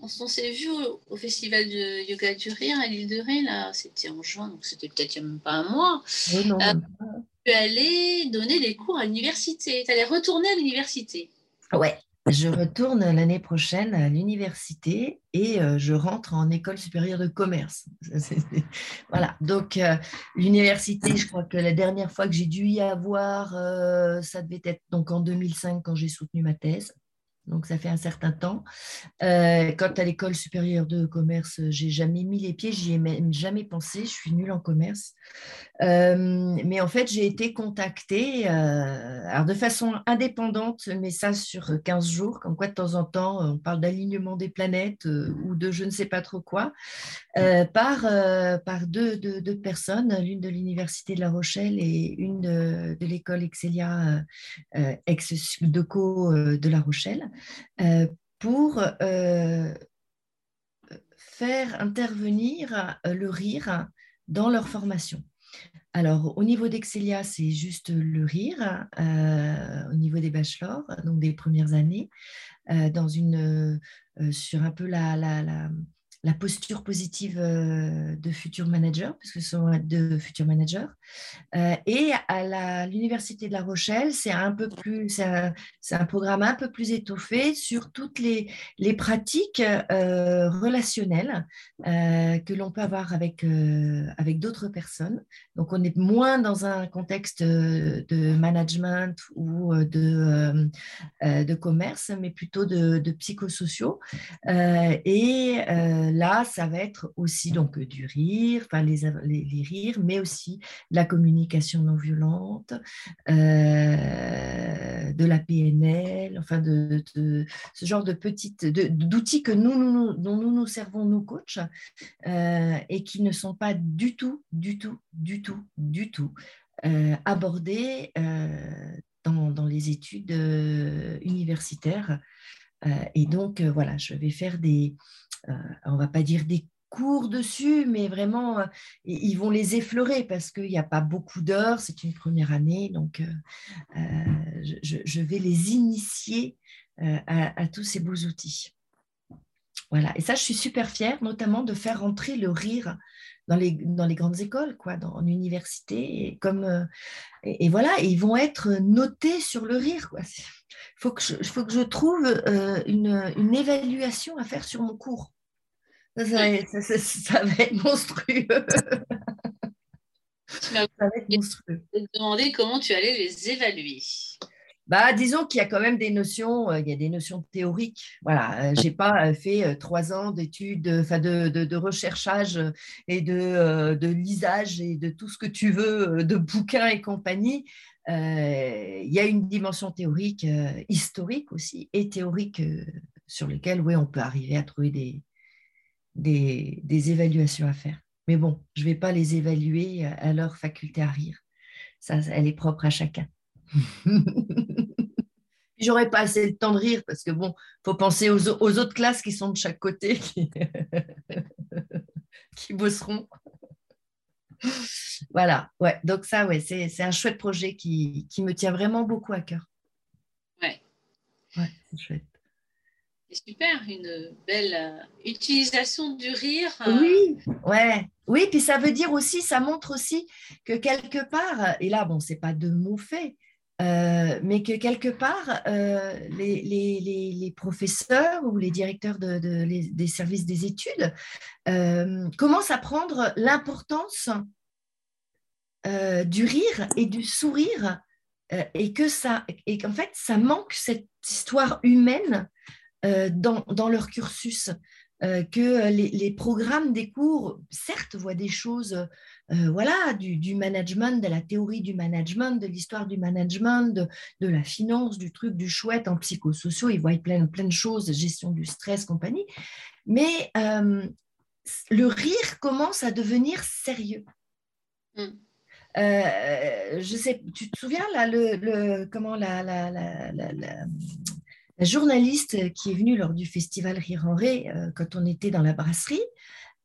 on s'est vu au, festival de yoga du rire à l'île de Ré, là, c'était en juin, donc c'était peut-être il n'y a même pas un mois. Oui, non, tu allais donner des cours à l'université. Tu allais retourner à l'université. Ouais, je retourne l'année prochaine à l'université et euh, je rentre en école supérieure de commerce. voilà, donc euh, l'université, je crois que la dernière fois que j'ai dû y avoir, euh, ça devait être donc en 2005 quand j'ai soutenu ma thèse. Donc ça fait un certain temps. Euh, quant à l'école supérieure de commerce, j'ai jamais mis les pieds, j'y ai même jamais pensé, je suis nulle en commerce. Euh, mais en fait, j'ai été contactée, euh, de façon indépendante, mais ça sur 15 jours, comme quoi de temps en temps, on parle d'alignement des planètes ou de je ne sais pas trop quoi, par, deux, personnes, l'une de l'Université de La Rochelle et une de, l'école Excelia ex-Deco de La Rochelle. Euh, pour euh, faire intervenir euh, le rire dans leur formation. Alors, au niveau d'Excelia, c'est juste le rire, au niveau des bachelors, donc des premières années, dans une, sur un peu la, la la posture positive euh, de futurs managers, puisque ce sont de futurs managers. Euh, et à l'Université de La Rochelle, c'est un peu plus, c'est un, programme un peu plus étoffé sur toutes les, les pratiques euh, relationnelles que l'on peut avoir avec, avec d'autres personnes. Donc, on est moins dans un contexte de management ou de, de commerce, mais plutôt de, de psychosociaux. et là, ça va être aussi donc du rire, enfin les, les, rires, mais aussi la communication non violente, euh, de la PNL, enfin de, ce genre de petites d'outils que nous, nous, dont nous nous servons nous coachs euh, et qui ne sont pas du tout, du tout, du tout, du tout euh, abordés dans, dans, les études universitaires. et donc, voilà, je vais faire des, euh, on va pas dire des cours dessus, mais vraiment, euh, ils vont les effleurer parce qu'il n'y a pas beaucoup d'heures, c'est une première année, donc euh, je, vais les initier à, tous ces beaux outils. Voilà, et ça, je suis super fière, notamment de faire entrer le rire dans les, grandes écoles, quoi, dans, en université, et, comme, et, voilà, ils vont être notés sur le rire. Il faut, que je, faut que je trouve une, une évaluation à faire sur mon cours. Ça, va être monstrueux. Tu m'as demandé comment tu allais les évaluer. Bah, disons qu'il y a quand même des notions, euh, il y a des notions théoriques. Voilà, euh, j'ai pas euh, fait trois ans d'études, enfin de, de, recherchage et de, de, lisage et de tout ce que tu veux, de bouquins et compagnie. Il y a une dimension théorique, historique aussi, et théorique sur lesquelles, oui, on peut arriver à trouver des, évaluations à faire. Mais bon, je ne vais pas les évaluer à leur faculté à rire. Ça, elle est propre à chacun. J'aurais pas assez le temps de rire parce que bon, faut penser aux, autres classes qui sont de chaque côté qui bosseront. voilà, ouais. Donc ça, ouais, c'est un chouette projet qui, qui, me tient vraiment beaucoup à cœur. Ouais. Ouais, c'est chouette. C'est super, une belle euh, utilisation du rire. Euh. Oui, ouais. Oui, puis ça veut dire aussi, ça montre aussi que quelque part, et là, bon, c'est pas de mots faits, euh, mais que quelque part, les, les, professeurs ou les directeurs de, des services des études commencent à prendre l'importance du rire et du sourire, et que ça, et qu'en fait, ça manque cette histoire humaine euh, dans, leur cursus, euh, que les, programmes des cours, certes, voient des choses, euh, voilà, du, management, de la théorie du management, de l'histoire du management, de, la finance, du truc, du chouette en psychosociaux, ils voient plein, plein de choses, gestion du stress, compagnie. Mais le rire commence à devenir sérieux. Mm. je sais, tu te souviens là, le, comment la, la, la la journaliste qui est venue lors du festival Rire en Ré, euh, quand on était dans la brasserie,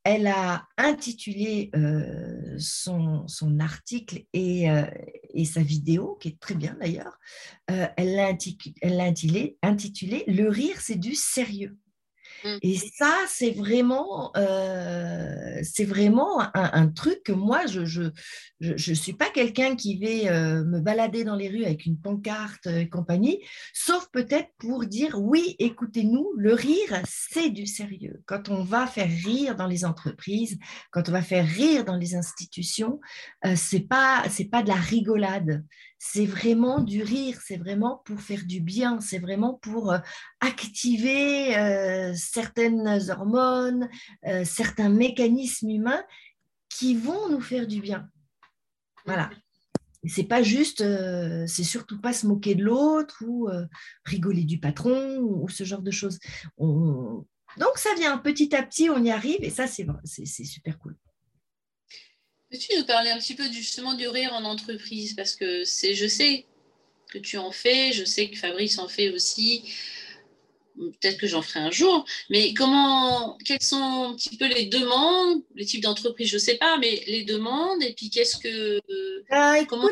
elle a intitulé euh, son, article euh, et, sa vidéo, qui est très bien d'ailleurs, elle l'a intitulé, Le rire, c'est du sérieux. Mm. Et ça, c'est vraiment, euh, vraiment un, truc que moi, je ne je, je, suis pas quelqu'un qui va euh, me balader dans les rues avec une pancarte et compagnie, sauf peut-être pour dire oui, écoutez-nous, le rire, c'est du sérieux. Quand on va faire rire dans les entreprises, quand on va faire rire dans les institutions, euh, c'est pas pas de la rigolade c'est vraiment du rire, c'est vraiment pour faire du bien, c'est vraiment pour euh, activer euh, certaines hormones, euh, certains mécanismes humains qui vont nous faire du bien. Voilà. C'est pas juste, c'est surtout pas se moquer de l'autre ou rigoler du patron ou, ce genre de choses. Donc ça vient petit à petit, on y arrive et ça c'est super cool. Peux-tu nous parler un petit peu justement du rire en entreprise Parce que c'est, je sais que tu en fais, je sais que Fabrice en fait aussi. Peut-être que j'en ferai un jour. Mais comment, quelles sont un petit peu les demandes, les types d'entreprises, je ne sais pas, mais les demandes et puis qu'est-ce que. Ah, comment...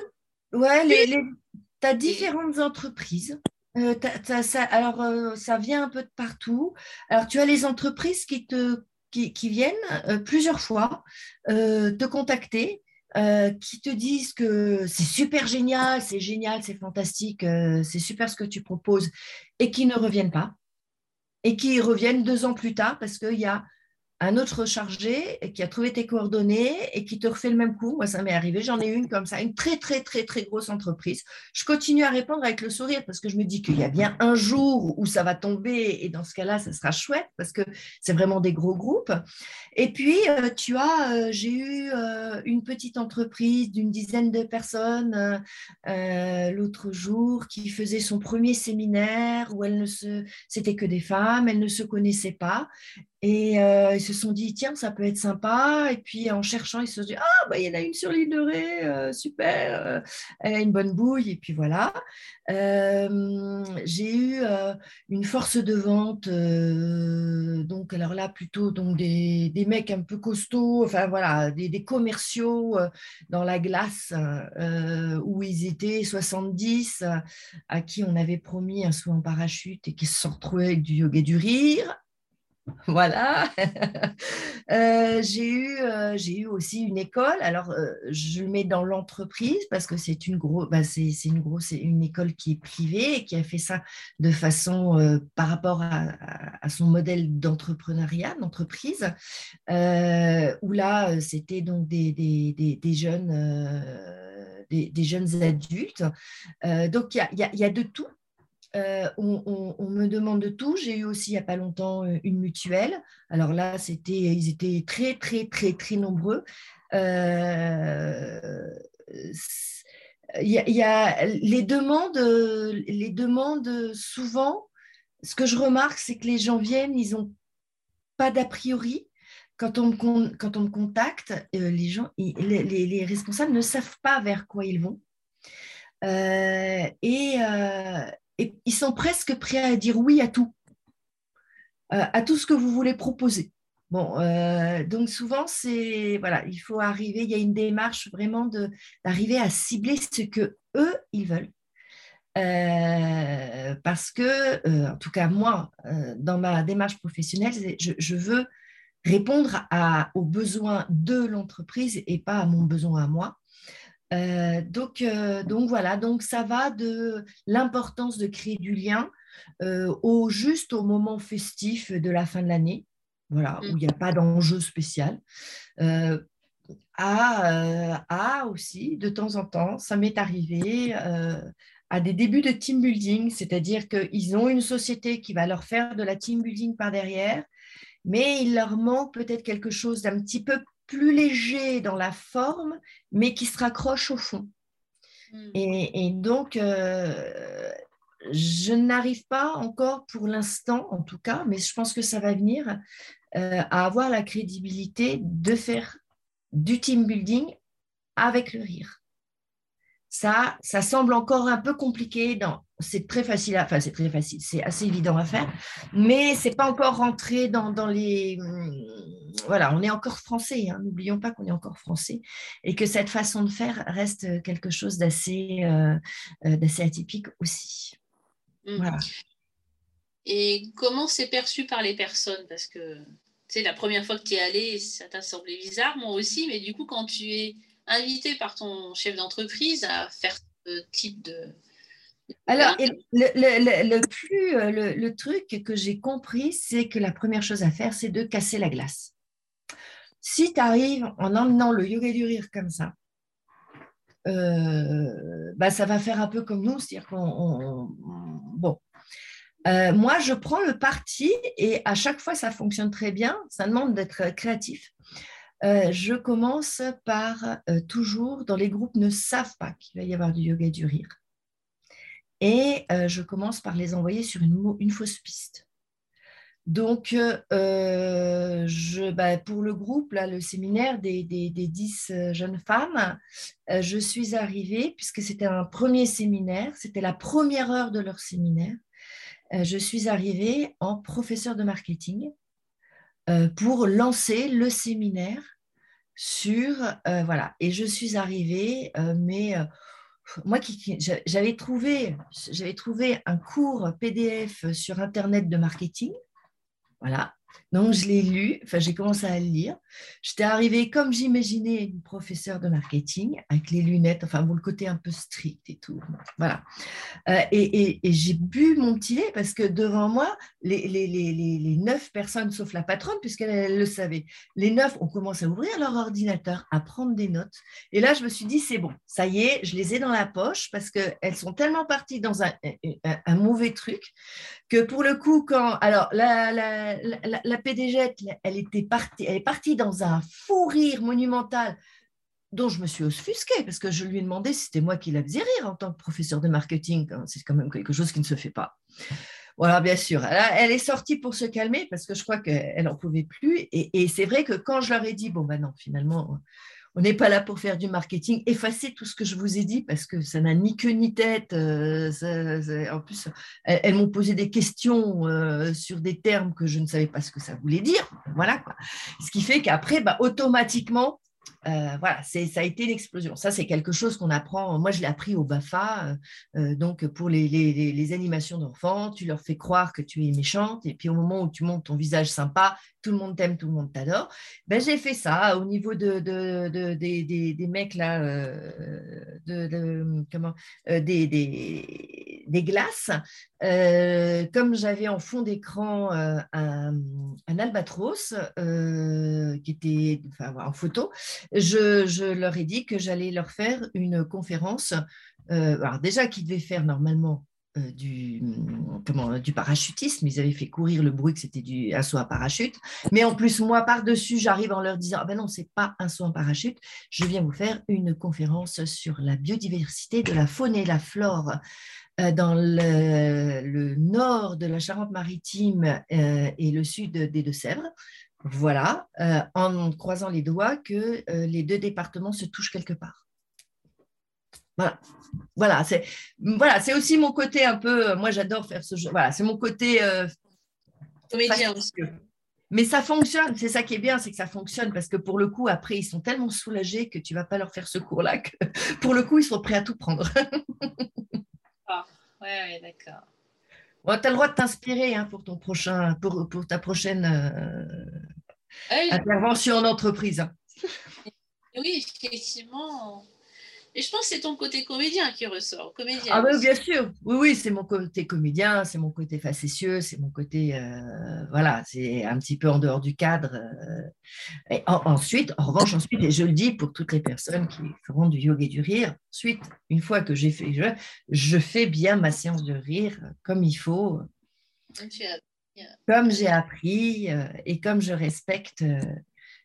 ouais, tu as différentes entreprises. Euh, ça, alors, euh, ça vient un peu de partout. Alors, tu as les entreprises qui te qui, viennent euh, plusieurs fois euh, te contacter, euh, qui te disent que c'est super génial, c'est génial, c'est fantastique, c'est super ce que tu proposes, et qui ne reviennent pas, et qui reviennent deux ans plus tard parce qu'il y a un autre chargé qui a trouvé tes coordonnées et qui te refait le même coup. Moi, ça m'est arrivé. J'en ai une comme ça, une très, très, très, très grosse entreprise. Je continue à répondre avec le sourire parce que je me dis qu'il y a bien un jour où ça va tomber et dans ce cas-là, ça sera chouette parce que c'est vraiment des gros groupes. Et puis, euh, tu as, euh, j'ai eu euh, une petite entreprise d'une dizaine de personnes l'autre jour qui faisait son premier séminaire où elle ne se, c'était que des femmes, elles ne se connaissaient pas et euh, ils se sont dit, tiens, ça peut être sympa. Et puis en cherchant, ils se sont dit, ah, bah, il y en a une sur l'île de Ré, euh, super, euh, elle a une bonne bouille. Et puis voilà. j'ai eu une force de vente, donc alors là, plutôt donc, des, des, mecs un peu costauds, enfin voilà, des, des commerciaux dans la glace où ils étaient 70, à qui on avait promis un saut en parachute et qui se sont retrouvés avec du yoga et du rire. Voilà. Euh, j'ai eu, euh, j'ai eu aussi une école. Alors, euh, je le mets dans l'entreprise parce que c'est bah, c'est, une grosse, une école qui est privée et qui a fait ça de façon par rapport à, son modèle d'entrepreneuriat, d'entreprise, où là, c'était donc des, jeunes. Adultes. donc, il y a, de tout euh, on, me demande de tout. J'ai eu aussi il n'y a pas longtemps euh, une mutuelle. Alors là, c'était, ils étaient très, très, très, très nombreux. Euh, y, a, les demandes, les demandes souvent. Ce que je remarque, c'est que les gens viennent, ils n'ont pas d'a priori. Quand on, me, quand on me contacte, les gens, les, responsables ne savent pas vers quoi ils vont. et, et ils sont presque prêts à dire oui à tout, euh, à tout ce que vous voulez proposer. Bon, euh, donc souvent, c'est voilà, il faut arriver, il y a une démarche vraiment d'arriver à cibler ce que eux ils veulent. Euh, parce que, en tout cas moi, dans ma démarche professionnelle, je, veux répondre aux besoins de l'entreprise et pas à mon besoin à moi. Euh, donc, euh, donc voilà, donc ça va de l'importance de créer du lien euh, au juste au moment festif de la fin de l'année, voilà, où il n'y a pas d'enjeu spécial. À, à, aussi, de temps en temps, ça m'est arrivé à des débuts de team building, c'est-à-dire qu'ils ont une société qui va leur faire de la team building par derrière, mais il leur manque peut-être quelque chose d'un petit peu plus léger dans la forme, mais qui se raccroche au fond. Hmm. Et, donc, euh, je n'arrive pas encore pour l'instant, en tout cas, mais je pense que ça va venir, euh, à avoir la crédibilité de faire du team building avec le rire. Ça, ça semble encore un peu compliqué. Dans... C'est très facile, à... enfin c'est très facile, c'est assez évident à faire, mais c'est pas encore rentré dans, dans, les. Voilà, on est encore français. Hein. N'oublions pas qu'on est encore français et que cette façon de faire reste quelque chose d'assez, euh, euh, d'assez atypique aussi. Mmh. Voilà. Et comment c'est perçu par les personnes? Parce que c'est la première fois que tu es allé, ça t'a semblé bizarre, moi aussi, mais du coup, quand tu es invité par ton chef d'entreprise à faire ce type de... Alors, le, le, plus, euh, le, truc que j'ai compris, c'est que la première chose à faire, c'est de casser la glace. Si tu arrives en emmenant le yoga du rire comme ça, bah, ça va faire un peu comme nous, c'est-à-dire qu'on... Bon, moi, je prends le parti et à chaque fois, ça fonctionne très bien. Ça demande d'être créatif. je commence par toujours, dans les groupes ne savent pas qu'il va y avoir du yoga et du rire. Et je commence par les envoyer sur une, fausse piste. Donc, euh, bah, pour le groupe, là, le séminaire des, des, 10 euh, jeunes femmes, euh, je suis arrivée, puisque c'était un premier séminaire, c'était la première heure de leur séminaire, je suis arrivée en professeur de marketing pour lancer le séminaire sur, voilà, et je suis arrivée, mais moi qui, j'avais trouvé, j'avais trouvé un cours PDF sur Internet de marketing voilà. Donc, je l'ai lu, enfin, j'ai commencé à le lire. J'étais arrivée comme j'imaginais une professeure de marketing, avec les lunettes, enfin, bon, le côté un peu strict et tout. Voilà. Euh, et, j'ai bu mon petit lait parce que devant moi, les, neuf personnes, sauf la patronne, puisqu'elle le savait, les neuf ont commencé à ouvrir leur ordinateur, à prendre des notes. Et là, je me suis dit, c'est bon, ça y est, je les ai dans la poche parce qu'elles sont tellement parties dans un, mauvais truc que pour le coup, quand. Alors, la, la PDG, elle, était partie, elle est partie dans un fou rire monumental dont je me suis offusquée parce que je lui ai demandé si c'était moi qui la faisais rire en tant que professeur de marketing. C'est quand même quelque chose qui ne se fait pas. Voilà, bien sûr. Elle, est sortie pour se calmer parce que je crois qu'elle n'en pouvait plus. Et, et c'est vrai que quand je leur ai dit, bon, ben non, finalement, on n'est pas là pour faire du marketing. Effacez tout ce que je vous ai dit parce que ça n'a ni queue ni tête. Euh, en plus, elles, m'ont posé des questions euh, sur des termes que je ne savais pas ce que ça voulait dire. Voilà. Ce qui fait qu'après, bah, automatiquement, euh, voilà, ça a été l'explosion. Ça, c'est quelque chose qu'on apprend. Moi, je l'ai appris au BAFA. Donc, pour les, animations d'enfants, tu leur fais croire que tu es méchante. Et puis, au moment où tu montes ton visage sympa, tout le monde t'aime, tout le monde t'adore. Ben, j'ai fait ça au niveau de, des, mecs là, de, comment, des, des, glaces. comme j'avais en fond d'écran un, albatros qui était en photo, je, leur ai dit que j'allais leur faire une conférence, euh, alors déjà qu'ils devaient faire normalement euh, du, comment, du parachutisme, ils avaient fait courir le bruit que c'était du, un saut à parachute, mais en plus, moi, par-dessus, j'arrive en leur disant, ah ben non, c'est pas un saut en parachute, je viens vous faire une conférence sur la biodiversité de la faune et la flore euh, dans le, nord de la Charente-Maritime et le sud des Deux-Sèvres. Voilà, euh, en croisant les doigts que euh, les deux départements se touchent quelque part. Voilà, voilà, c'est voilà, c'est aussi mon côté un peu. Moi, j'adore faire ce jeu. Voilà, c'est mon côté euh, comédien aussi. Mais ça fonctionne, c'est ça qui est bien, c'est que ça fonctionne parce que pour le coup, après, ils sont tellement soulagés que tu vas pas leur faire ce cours-là que pour le coup, ils sont prêts à tout prendre. ah, ouais, ouais d'accord tu as le droit de t'inspirer hein, pour, ton prochain, pour, pour ta prochaine euh, intervention en entreprise. Hein. Oui, effectivement. Et je pense que c'est ton côté comédien qui ressort. Comédien ah oui, bien sûr. Oui, oui, c'est mon côté comédien, c'est mon côté facétieux, c'est mon côté... Euh, voilà, c'est un petit peu en dehors du cadre. Euh. Et ensuite, en revanche, ensuite, et je le dis pour toutes les personnes qui feront du yoga et du rire, ensuite, une fois que j'ai fait, je, je fais bien ma séance de rire comme il faut. Comme j'ai appris euh, et comme je respecte euh,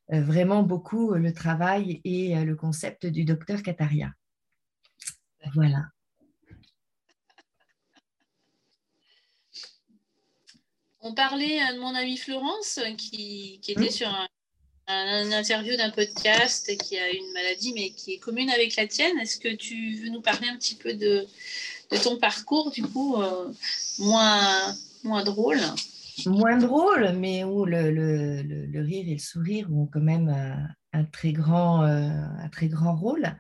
vraiment beaucoup le travail et euh, le concept du docteur Kataria. Voilà. On parlait de mon amie Florence qui, était hmm? sur un, interview d'un podcast qui a une maladie mais qui est commune avec la tienne. Est-ce que tu veux nous parler un petit peu de, ton parcours, du coup, euh, moins, moins drôle? Moins drôle, mais où le, le, le, rire et le sourire ont quand même euh, un, très, grand, euh, un très grand rôle.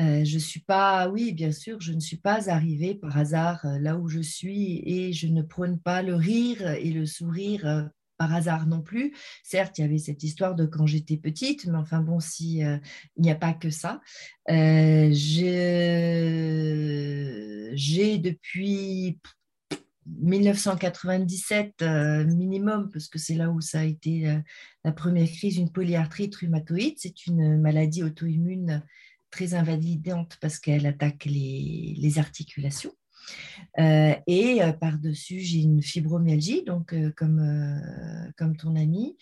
Euh, je suis pas, oui, bien sûr, je ne suis pas arrivée par hasard là où je suis et je ne prône pas le rire et le sourire par hasard non plus. Certes, il y avait cette histoire de quand j'étais petite, mais enfin bon, si il n'y a pas que ça. j'ai depuis 1997 euh, minimum, parce que c'est là où ça a été euh, la première crise, une polyarthrite rhumatoïde. C'est une maladie auto-immune très invalidante parce qu'elle attaque les, articulations. et par-dessus, j'ai une fibromyalgie, donc comme, ton ami,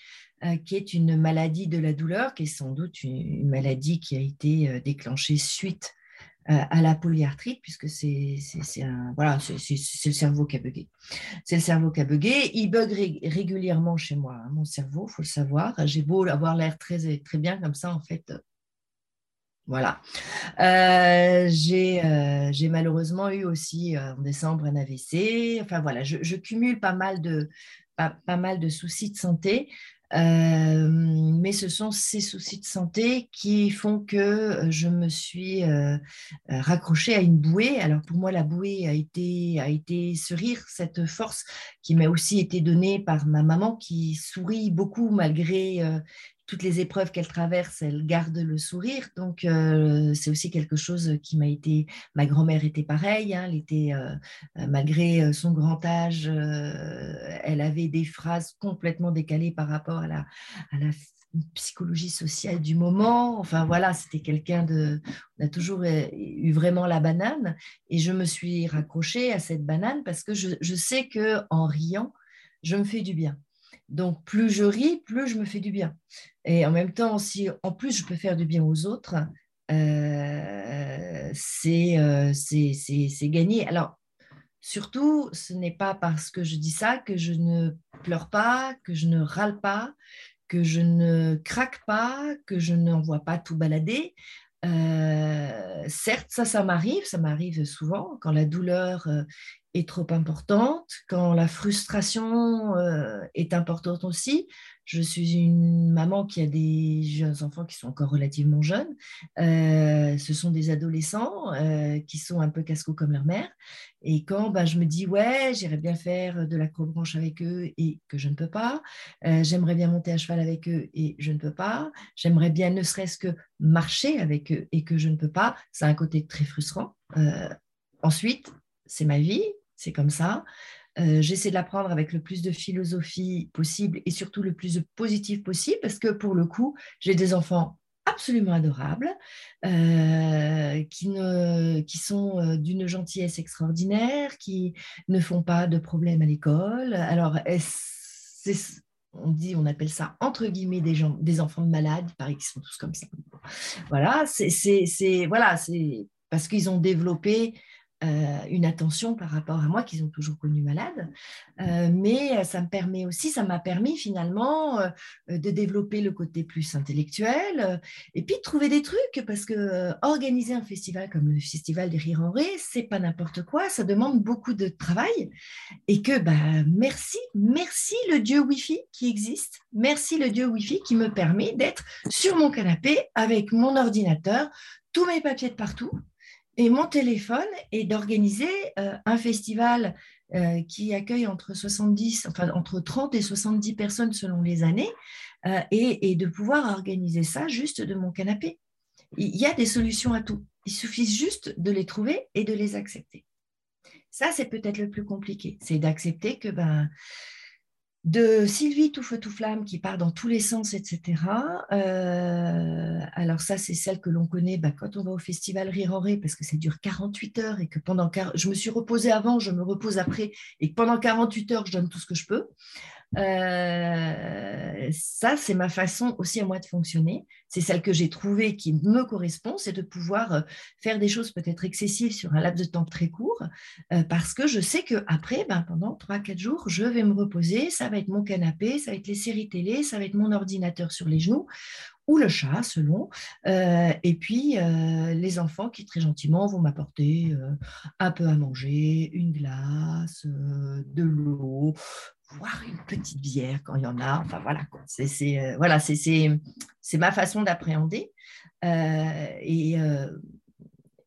qui est une maladie de la douleur, qui est sans doute une maladie qui a été déclenchée suite euh, à la polyarthrite, puisque c'est voilà, le cerveau qui a bugué. C'est le cerveau qui. Il bug régulièrement chez moi, hein, mon cerveau, il faut le savoir. J'ai beau avoir l'air très, très bien comme ça, en fait. Voilà. Euh, euh, j'ai malheureusement eu aussi en décembre un AVC. Enfin voilà, je, cumule pas mal de, pas, pas mal de soucis de santé. Euh, mais ce sont ces soucis de santé qui font que euh, je me suis euh, raccrochée à une bouée. Alors pour moi, la bouée a été, a été ce rire, cette force qui m'a aussi été donnée par ma maman qui sourit beaucoup malgré toutes les épreuves qu'elle traverse, elle garde le sourire. Donc, euh, c'est aussi quelque chose qui m'a été. Ma grand-mère était pareille. Hein, elle était, euh, euh, malgré son grand âge, elle avait des phrases complètement décalées par rapport à la, psychologie sociale du moment. Enfin voilà, c'était quelqu'un de. On a toujours eu vraiment la banane, et je me suis raccrochée à cette banane parce que je, je sais que en riant, je me fais du bien. Donc, plus je ris, plus je me fais du bien. Et en même temps, si en plus je peux faire du bien aux autres, euh, euh, c'est gagné. Alors, surtout, ce n'est pas parce que je dis ça que je ne pleure pas, que je ne râle pas, que je ne craque pas, que je n'envoie pas tout balader. Euh, certes, ça, ça m'arrive, ça m'arrive souvent quand la douleur est trop importante, quand la frustration euh, est importante aussi. Je suis une maman qui a des jeunes enfants qui sont encore relativement jeunes. Euh, ce sont des adolescents euh, qui sont un peu casse comme leur mère. Et quand ben, je me dis, ouais, j'irais bien faire de l'acrobranche avec eux et que je ne peux pas, j'aimerais bien monter à cheval avec eux et je ne peux pas, j'aimerais bien ne serait-ce que marcher avec eux et que je ne peux pas, c'est un côté très frustrant. ensuite, c'est ma vie, c'est comme ça. Euh, j'essaie de l'apprendre avec le plus de philosophie possible et surtout le plus positif possible parce que pour le coup, j'ai des enfants absolument adorables euh, qui, ne, qui sont euh, d'une gentillesse extraordinaire, qui ne font pas de problème à l'école. Alors, on dit, on appelle ça entre guillemets des, gens, des enfants de malades, il paraît qu'ils sont tous comme ça. Voilà, c'est voilà, parce qu'ils ont développé euh, une attention par rapport à moi qu'ils ont toujours connu malade. Euh, mais ça me permet aussi, ça m'a permis finalement euh, de développer le côté plus intellectuel et puis de trouver des trucs parce que organiser un festival comme le Festival des Rires en Ré, c'est pas n'importe quoi, ça demande beaucoup de travail et que bah, merci, merci le Dieu Wi-Fi qui existe, merci le Dieu Wi-Fi qui me permet d'être sur mon canapé avec mon ordinateur, tous mes papiers de partout et mon téléphone est d'organiser euh, un festival euh, qui accueille entre 70, enfin entre 30 et 70 personnes selon les années, euh, et, de pouvoir organiser ça juste de mon canapé. Il y a des solutions à tout. Il suffit juste de les trouver et de les accepter. Ça, c'est peut-être le plus compliqué, c'est d'accepter que ben, de Sylvie tout feu tout flamme qui part dans tous les sens, etc. Euh, alors ça, c'est celle que l'on connaît bah, quand on va au festival Rire en Ré, parce que ça dure 48 heures et que pendant... Je me suis reposée avant, je me repose après, et que pendant 48 heures, je donne tout ce que je peux. Euh, ça, c'est ma façon aussi à moi de fonctionner. C'est celle que j'ai trouvée qui me correspond, c'est de pouvoir euh, faire des choses peut-être excessives sur un laps de temps très court, euh, parce que je sais que après, ben, pendant 3-4 jours, je vais me reposer. Ça va être mon canapé, ça va être les séries télé, ça va être mon ordinateur sur les genoux ou le chat, selon. et puis, les enfants qui, très gentiment, vont m'apporter un peu à manger, une glace, de l'eau, voire une petite bière quand il y en a. Enfin voilà, c'est euh, voilà, c'est ma façon d'appréhender. Euh, et, euh,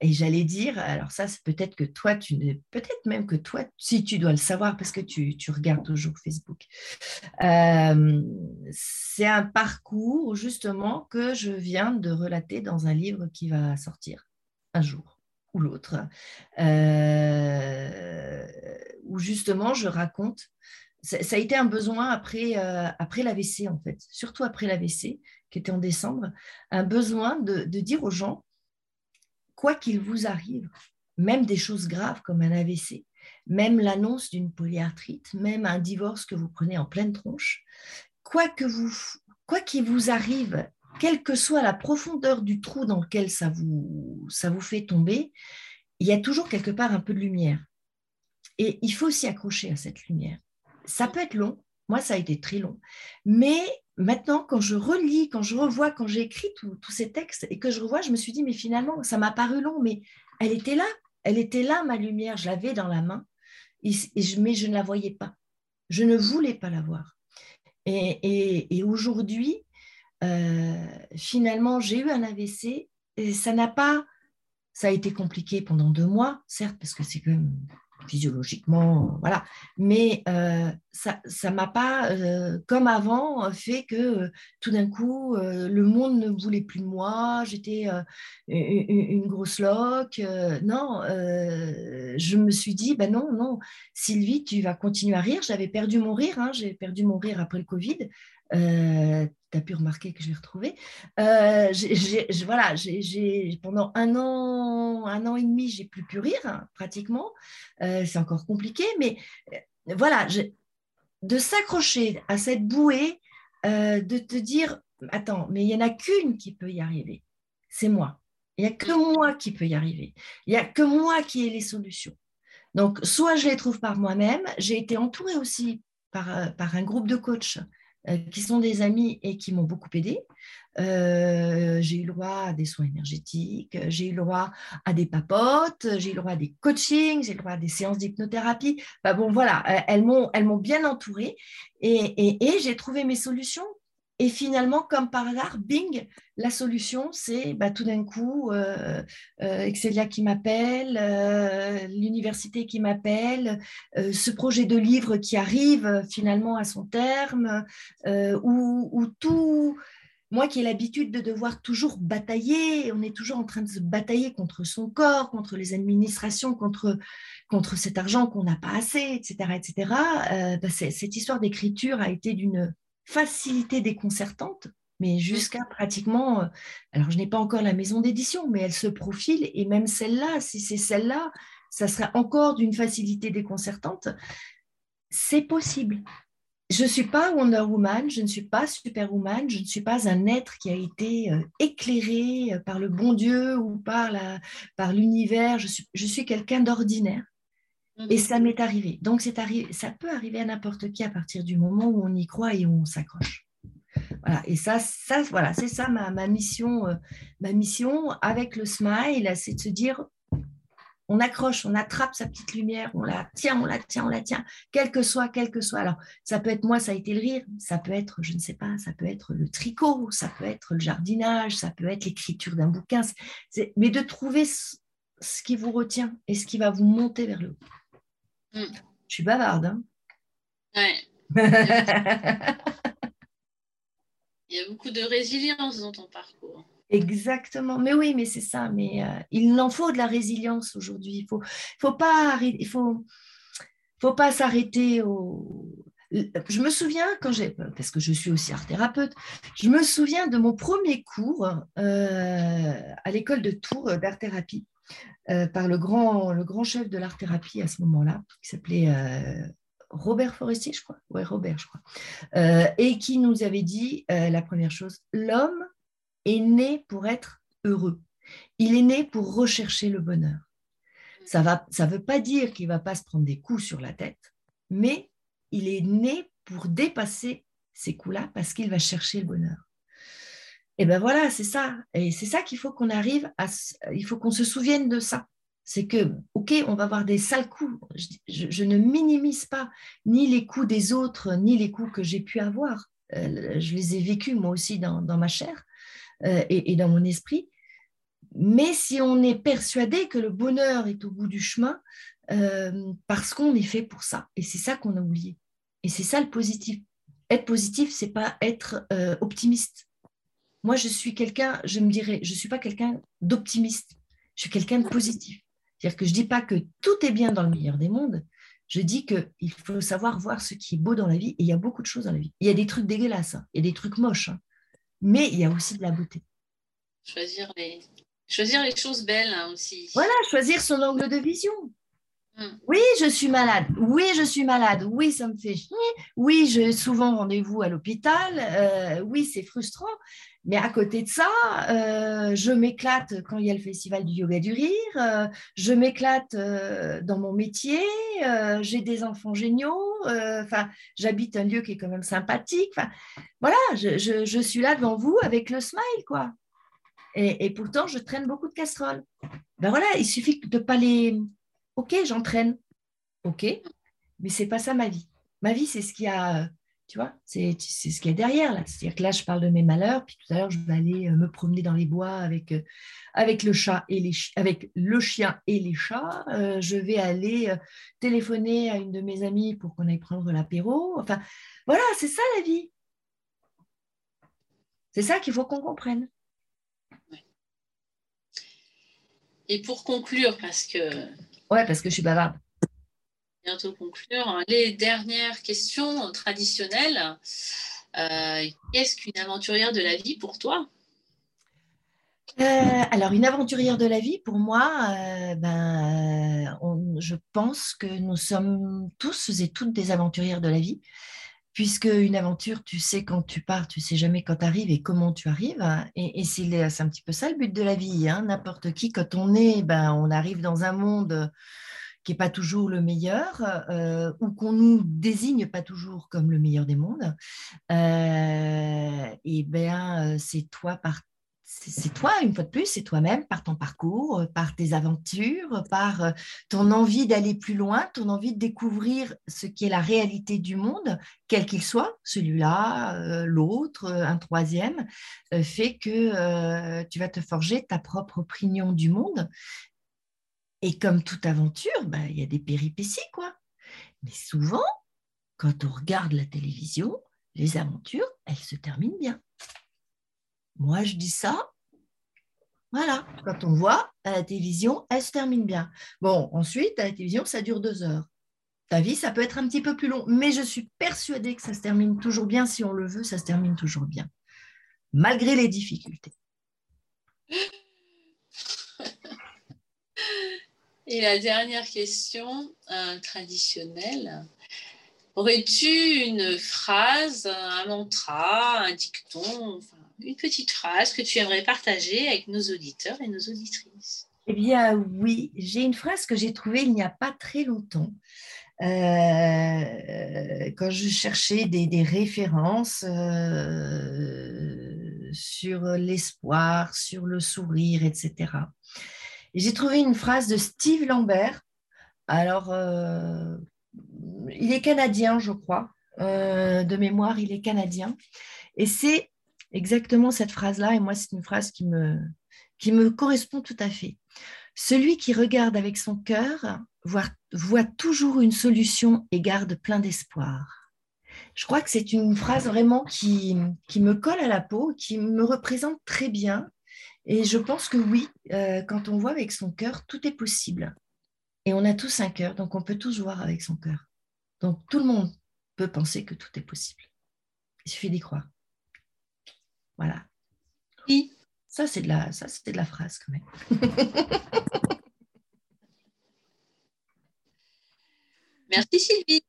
et j'allais dire, alors ça, c'est peut-être que toi, tu peut-être même que toi, si tu dois le savoir parce que tu, tu regardes toujours Facebook. c'est un parcours justement que je viens de relater dans un livre qui va sortir un jour ou l'autre, où justement je raconte ça, a été un besoin après, euh, après l'AVC, en fait, surtout après l'AVC, qui était en décembre, un besoin de, dire aux gens, quoi qu'il vous arrive, même des choses graves comme un AVC, même l'annonce d'une polyarthrite, même un divorce que vous prenez en pleine tronche, quoi qu'il vous arrive, quelle que soit la profondeur du trou dans lequel ça vous fait tomber, il y a toujours quelque part un peu de lumière. Et il faut s'y accrocher à cette lumière. Ça peut être long, moi ça a été très long, mais maintenant quand je relis, quand je revois, quand j'ai écrit tous ces textes et que je revois, je me suis dit, mais finalement, ça m'a paru long, mais elle était là, elle était là, ma lumière, je l'avais dans la main, mais je ne la voyais pas. Je ne voulais pas la voir. Et, aujourd'hui, euh, finalement, j'ai eu un AVC et ça n'a pas, ça a été compliqué pendant deux mois, certes, parce que c'est quand même physiologiquement, voilà. Mais euh, ça ne m'a pas, euh, comme avant, fait que euh, tout d'un coup, le monde ne voulait plus de moi, j'étais une, grosse loque. non, je me suis dit, ben non, non, Sylvie, tu vas continuer à rire. J'avais perdu mon rire, hein, j'ai perdu mon rire après le Covid. Euh, tu as pu remarquer que je l'ai retrouvé. Euh, voilà, pendant un an, un an et demi, j'ai plus pu rire, hein, pratiquement. Euh, c'est encore compliqué, mais voilà, de s'accrocher à cette bouée, de te dire, attends, mais il n'y en a qu'une qui peut y arriver, c'est moi. Il n'y a que moi qui peut y arriver. Il n'y a que moi qui ai les solutions. Donc, soit je les trouve par moi-même, j'ai été entourée aussi par, par un groupe de coachs euh, qui sont des amis et qui m'ont beaucoup aidé. Euh, j'ai eu le droit à des soins énergétiques, j'ai eu le droit à des papotes, j'ai eu le droit à des coachings, j'ai eu le droit à des séances d'hypnothérapie. Bah bon, voilà, euh, elles m'ont, elles m'ont bien entourée et, et j'ai trouvé mes solutions et finalement, comme par hasard, bing, la solution, c'est bah, tout d'un coup euh, euh Excelia qui m'appelle, euh, l'université qui m'appelle, ce projet de livre qui arrive finalement à son terme, ou, tout, moi qui ai l'habitude de devoir toujours batailler, on est toujours en train de se batailler contre son corps, contre les administrations, contre, contre cet argent qu'on n'a pas assez, etc. etc. Bah, cette histoire d'écriture a été d'une facilité déconcertante, mais jusqu'à pratiquement, euh, alors je n'ai pas encore la maison d'édition, mais elle se profile, et même celle-là, si c'est celle-là, ça sera encore d'une facilité déconcertante. C'est possible. Je ne suis pas Wonder Woman, je ne suis pas Superwoman, je ne suis pas un être qui a été euh, éclairé euh, par le bon Dieu ou par, la, par l'univers. Je suis, je suis quelqu'un d'ordinaire et mhm. ça m'est arrivé. Donc, c'est arrivé, ça peut arriver à n'importe qui à partir du moment où on y croit et où on s'accroche. Voilà. Et ça, ça voilà, c'est ça ma, ma mission, euh, ma mission avec le smile, c'est de se dire, on accroche, on attrape sa petite lumière, on la tient, on la tient, on la tient, quel que soit, quel que soit. Alors, ça peut être moi, ça a été le rire, ça peut être, je ne sais pas, ça peut être le tricot, ça peut être le jardinage, ça peut être l'écriture d'un bouquin, mais de trouver ce qui vous retient et ce qui va vous monter vers le haut. Mm. Je suis bavarde. Hein ouais. Il y a beaucoup de résilience dans ton parcours. Exactement. Mais oui, mais c'est ça. Mais euh, il en faut de la résilience aujourd'hui. Il faut, faut pas, il faut, faut pas s'arrêter au. Je me souviens quand j'ai, parce que je suis aussi art thérapeute, je me souviens de mon premier cours euh, à l'école de Tours d'art thérapie. Euh, par le grand, le grand chef de l'art-thérapie à ce moment-là, qui s'appelait euh, Robert Forestier, je crois. Oui, Robert, je crois. Euh, et qui nous avait dit la première chose, l'homme est né pour être heureux. Il est né pour rechercher le bonheur. Ça ne ça veut pas dire qu'il ne va pas se prendre des coups sur la tête, mais il est né pour dépasser ces coups-là parce qu'il va chercher le bonheur. Et ben voilà, c'est ça. Et c'est ça qu'il faut qu'on arrive à. Il faut qu'on se souvienne de ça. C'est que, OK, on va avoir des sales coups. Je, ne minimise pas ni les coups des autres, ni les coups que j'ai pu avoir. Euh, je les ai vécus moi aussi dans, ma chair euh, et, dans mon esprit. Mais si on est persuadé que le bonheur est au bout du chemin, euh, parce qu'on est fait pour ça. Et c'est ça qu'on a oublié. Et c'est ça le positif. Être positif, c'est pas être optimiste. Moi, je suis quelqu'un, je me dirais, je ne suis pas quelqu'un d'optimiste, je suis quelqu'un de positif. C'est-à-dire que je ne dis pas que tout est bien dans le meilleur des mondes, je dis qu'il faut savoir voir ce qui est beau dans la vie, et il y a beaucoup de choses dans la vie. Il y a des trucs dégueulasses, hein, il y a des trucs moches, hein. mais il y a aussi de la beauté. Choisir les, Choisir les choses belles hein, aussi. Voilà, choisir son angle de vision. Hmm. Oui, je suis malade. Oui, je suis malade. Oui, ça me fait chier. Oui, j'ai souvent rendez-vous à l'hôpital. Euh, oui, c'est frustrant. Mais à côté de ça, euh, je m'éclate quand il y a le festival du yoga du rire. Euh, je m'éclate dans mon métier. j'ai des enfants géniaux. Enfin, j'habite un lieu qui est quand même sympathique. Voilà, je, suis là devant vous avec le smile, quoi. Et, pourtant, je traîne beaucoup de casseroles. Ben voilà, il suffit de pas les Ok, j'entraîne. Ok, mais c'est pas ça ma vie. Ma vie, c'est ce qu'il y a, tu vois, c'est ce qu'il y a derrière là. C'est-à-dire que là, je parle de mes malheurs, puis tout à l'heure, je vais aller euh, me promener dans les bois avec, euh, avec le chat et les avec le chien et les chats. Euh, je vais aller téléphoner à une de mes amies pour qu'on aille prendre l'apéro. Enfin, voilà, c'est ça la vie. C'est ça qu'il faut qu'on comprenne. Et pour conclure, parce que Ouais, parce que je suis bavarde. Bientôt conclure. Les dernières questions traditionnelles. Euh, qu'est-ce qu'une aventurière de la vie pour toi? Euh, alors, une aventurière de la vie, pour moi, euh, ben, je pense que nous sommes tous et toutes des aventurières de la vie, puisque une aventure, tu sais quand tu pars, tu sais jamais quand tu arrives et comment tu arrives. Et, c'est un petit peu ça le but de la vie. Hein. N'importe qui, quand on est, ben, on arrive dans un monde qui n'est pas toujours le meilleur, euh, ou qu'on nous désigne pas toujours comme le meilleur des mondes, euh, et bien c'est toi par c'est toi, une fois de plus, c'est toi-même, par ton parcours, euh, par tes aventures, par euh, ton envie d'aller plus loin, ton envie de découvrir ce qui est la réalité du monde, quel qu'il soit, celui-là, euh, l'autre, un troisième, fait que tu vas te forger ta propre opinion du monde. Et comme toute aventure, bah, il y a des péripéties, quoi. Mais souvent, quand on regarde la télévision, les aventures, elles se terminent bien. Moi, je dis ça. Voilà, quand on voit à la télévision, elle se termine bien. Bon, ensuite, à la télévision, ça dure deux heures. Ta vie, ça peut être un petit peu plus long, mais je suis persuadée que ça se termine toujours bien. Si on le veut, ça se termine toujours bien, malgré les difficultés. Et la dernière question traditionnelle. Aurais-tu une phrase, un mantra, un dicton, une petite phrase que tu aimerais partager avec nos auditeurs et nos auditrices Eh bien, oui, j'ai une phrase que j'ai trouvée il n'y a pas très longtemps. Euh, quand je cherchais des, références euh, sur l'espoir, sur le sourire, etc. Et j'ai trouvé une phrase de Steve Lambert. Alors, euh, il est canadien, je crois. de mémoire, il est canadien. Et c'est exactement cette phrase-là, et moi, c'est une phrase qui me, qui me correspond tout à fait. Celui qui regarde avec son cœur voit, voit toujours une solution et garde plein d'espoir. Je crois que c'est une phrase vraiment qui, qui, me colle à la peau, qui me représente très bien. Et je pense que oui, euh, quand on voit avec son cœur, tout est possible. Et on a tous un cœur, donc on peut tous voir avec son cœur. Donc tout le monde peut penser que tout est possible. Il suffit d'y croire. Voilà. Oui. Ça, c'est de la, ça, de la phrase quand même. Merci Sylvie.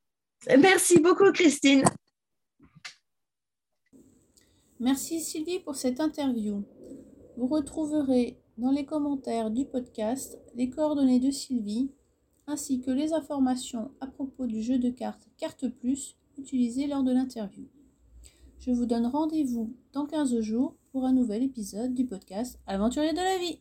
Merci beaucoup Christine. Merci Sylvie pour cette interview. Vous retrouverez dans les commentaires du podcast les coordonnées de Sylvie ainsi que les informations à propos du jeu de cartes Carte Plus utilisé lors de l'interview. Je vous donne rendez-vous dans 15 jours pour un nouvel épisode du podcast Aventurier de la vie.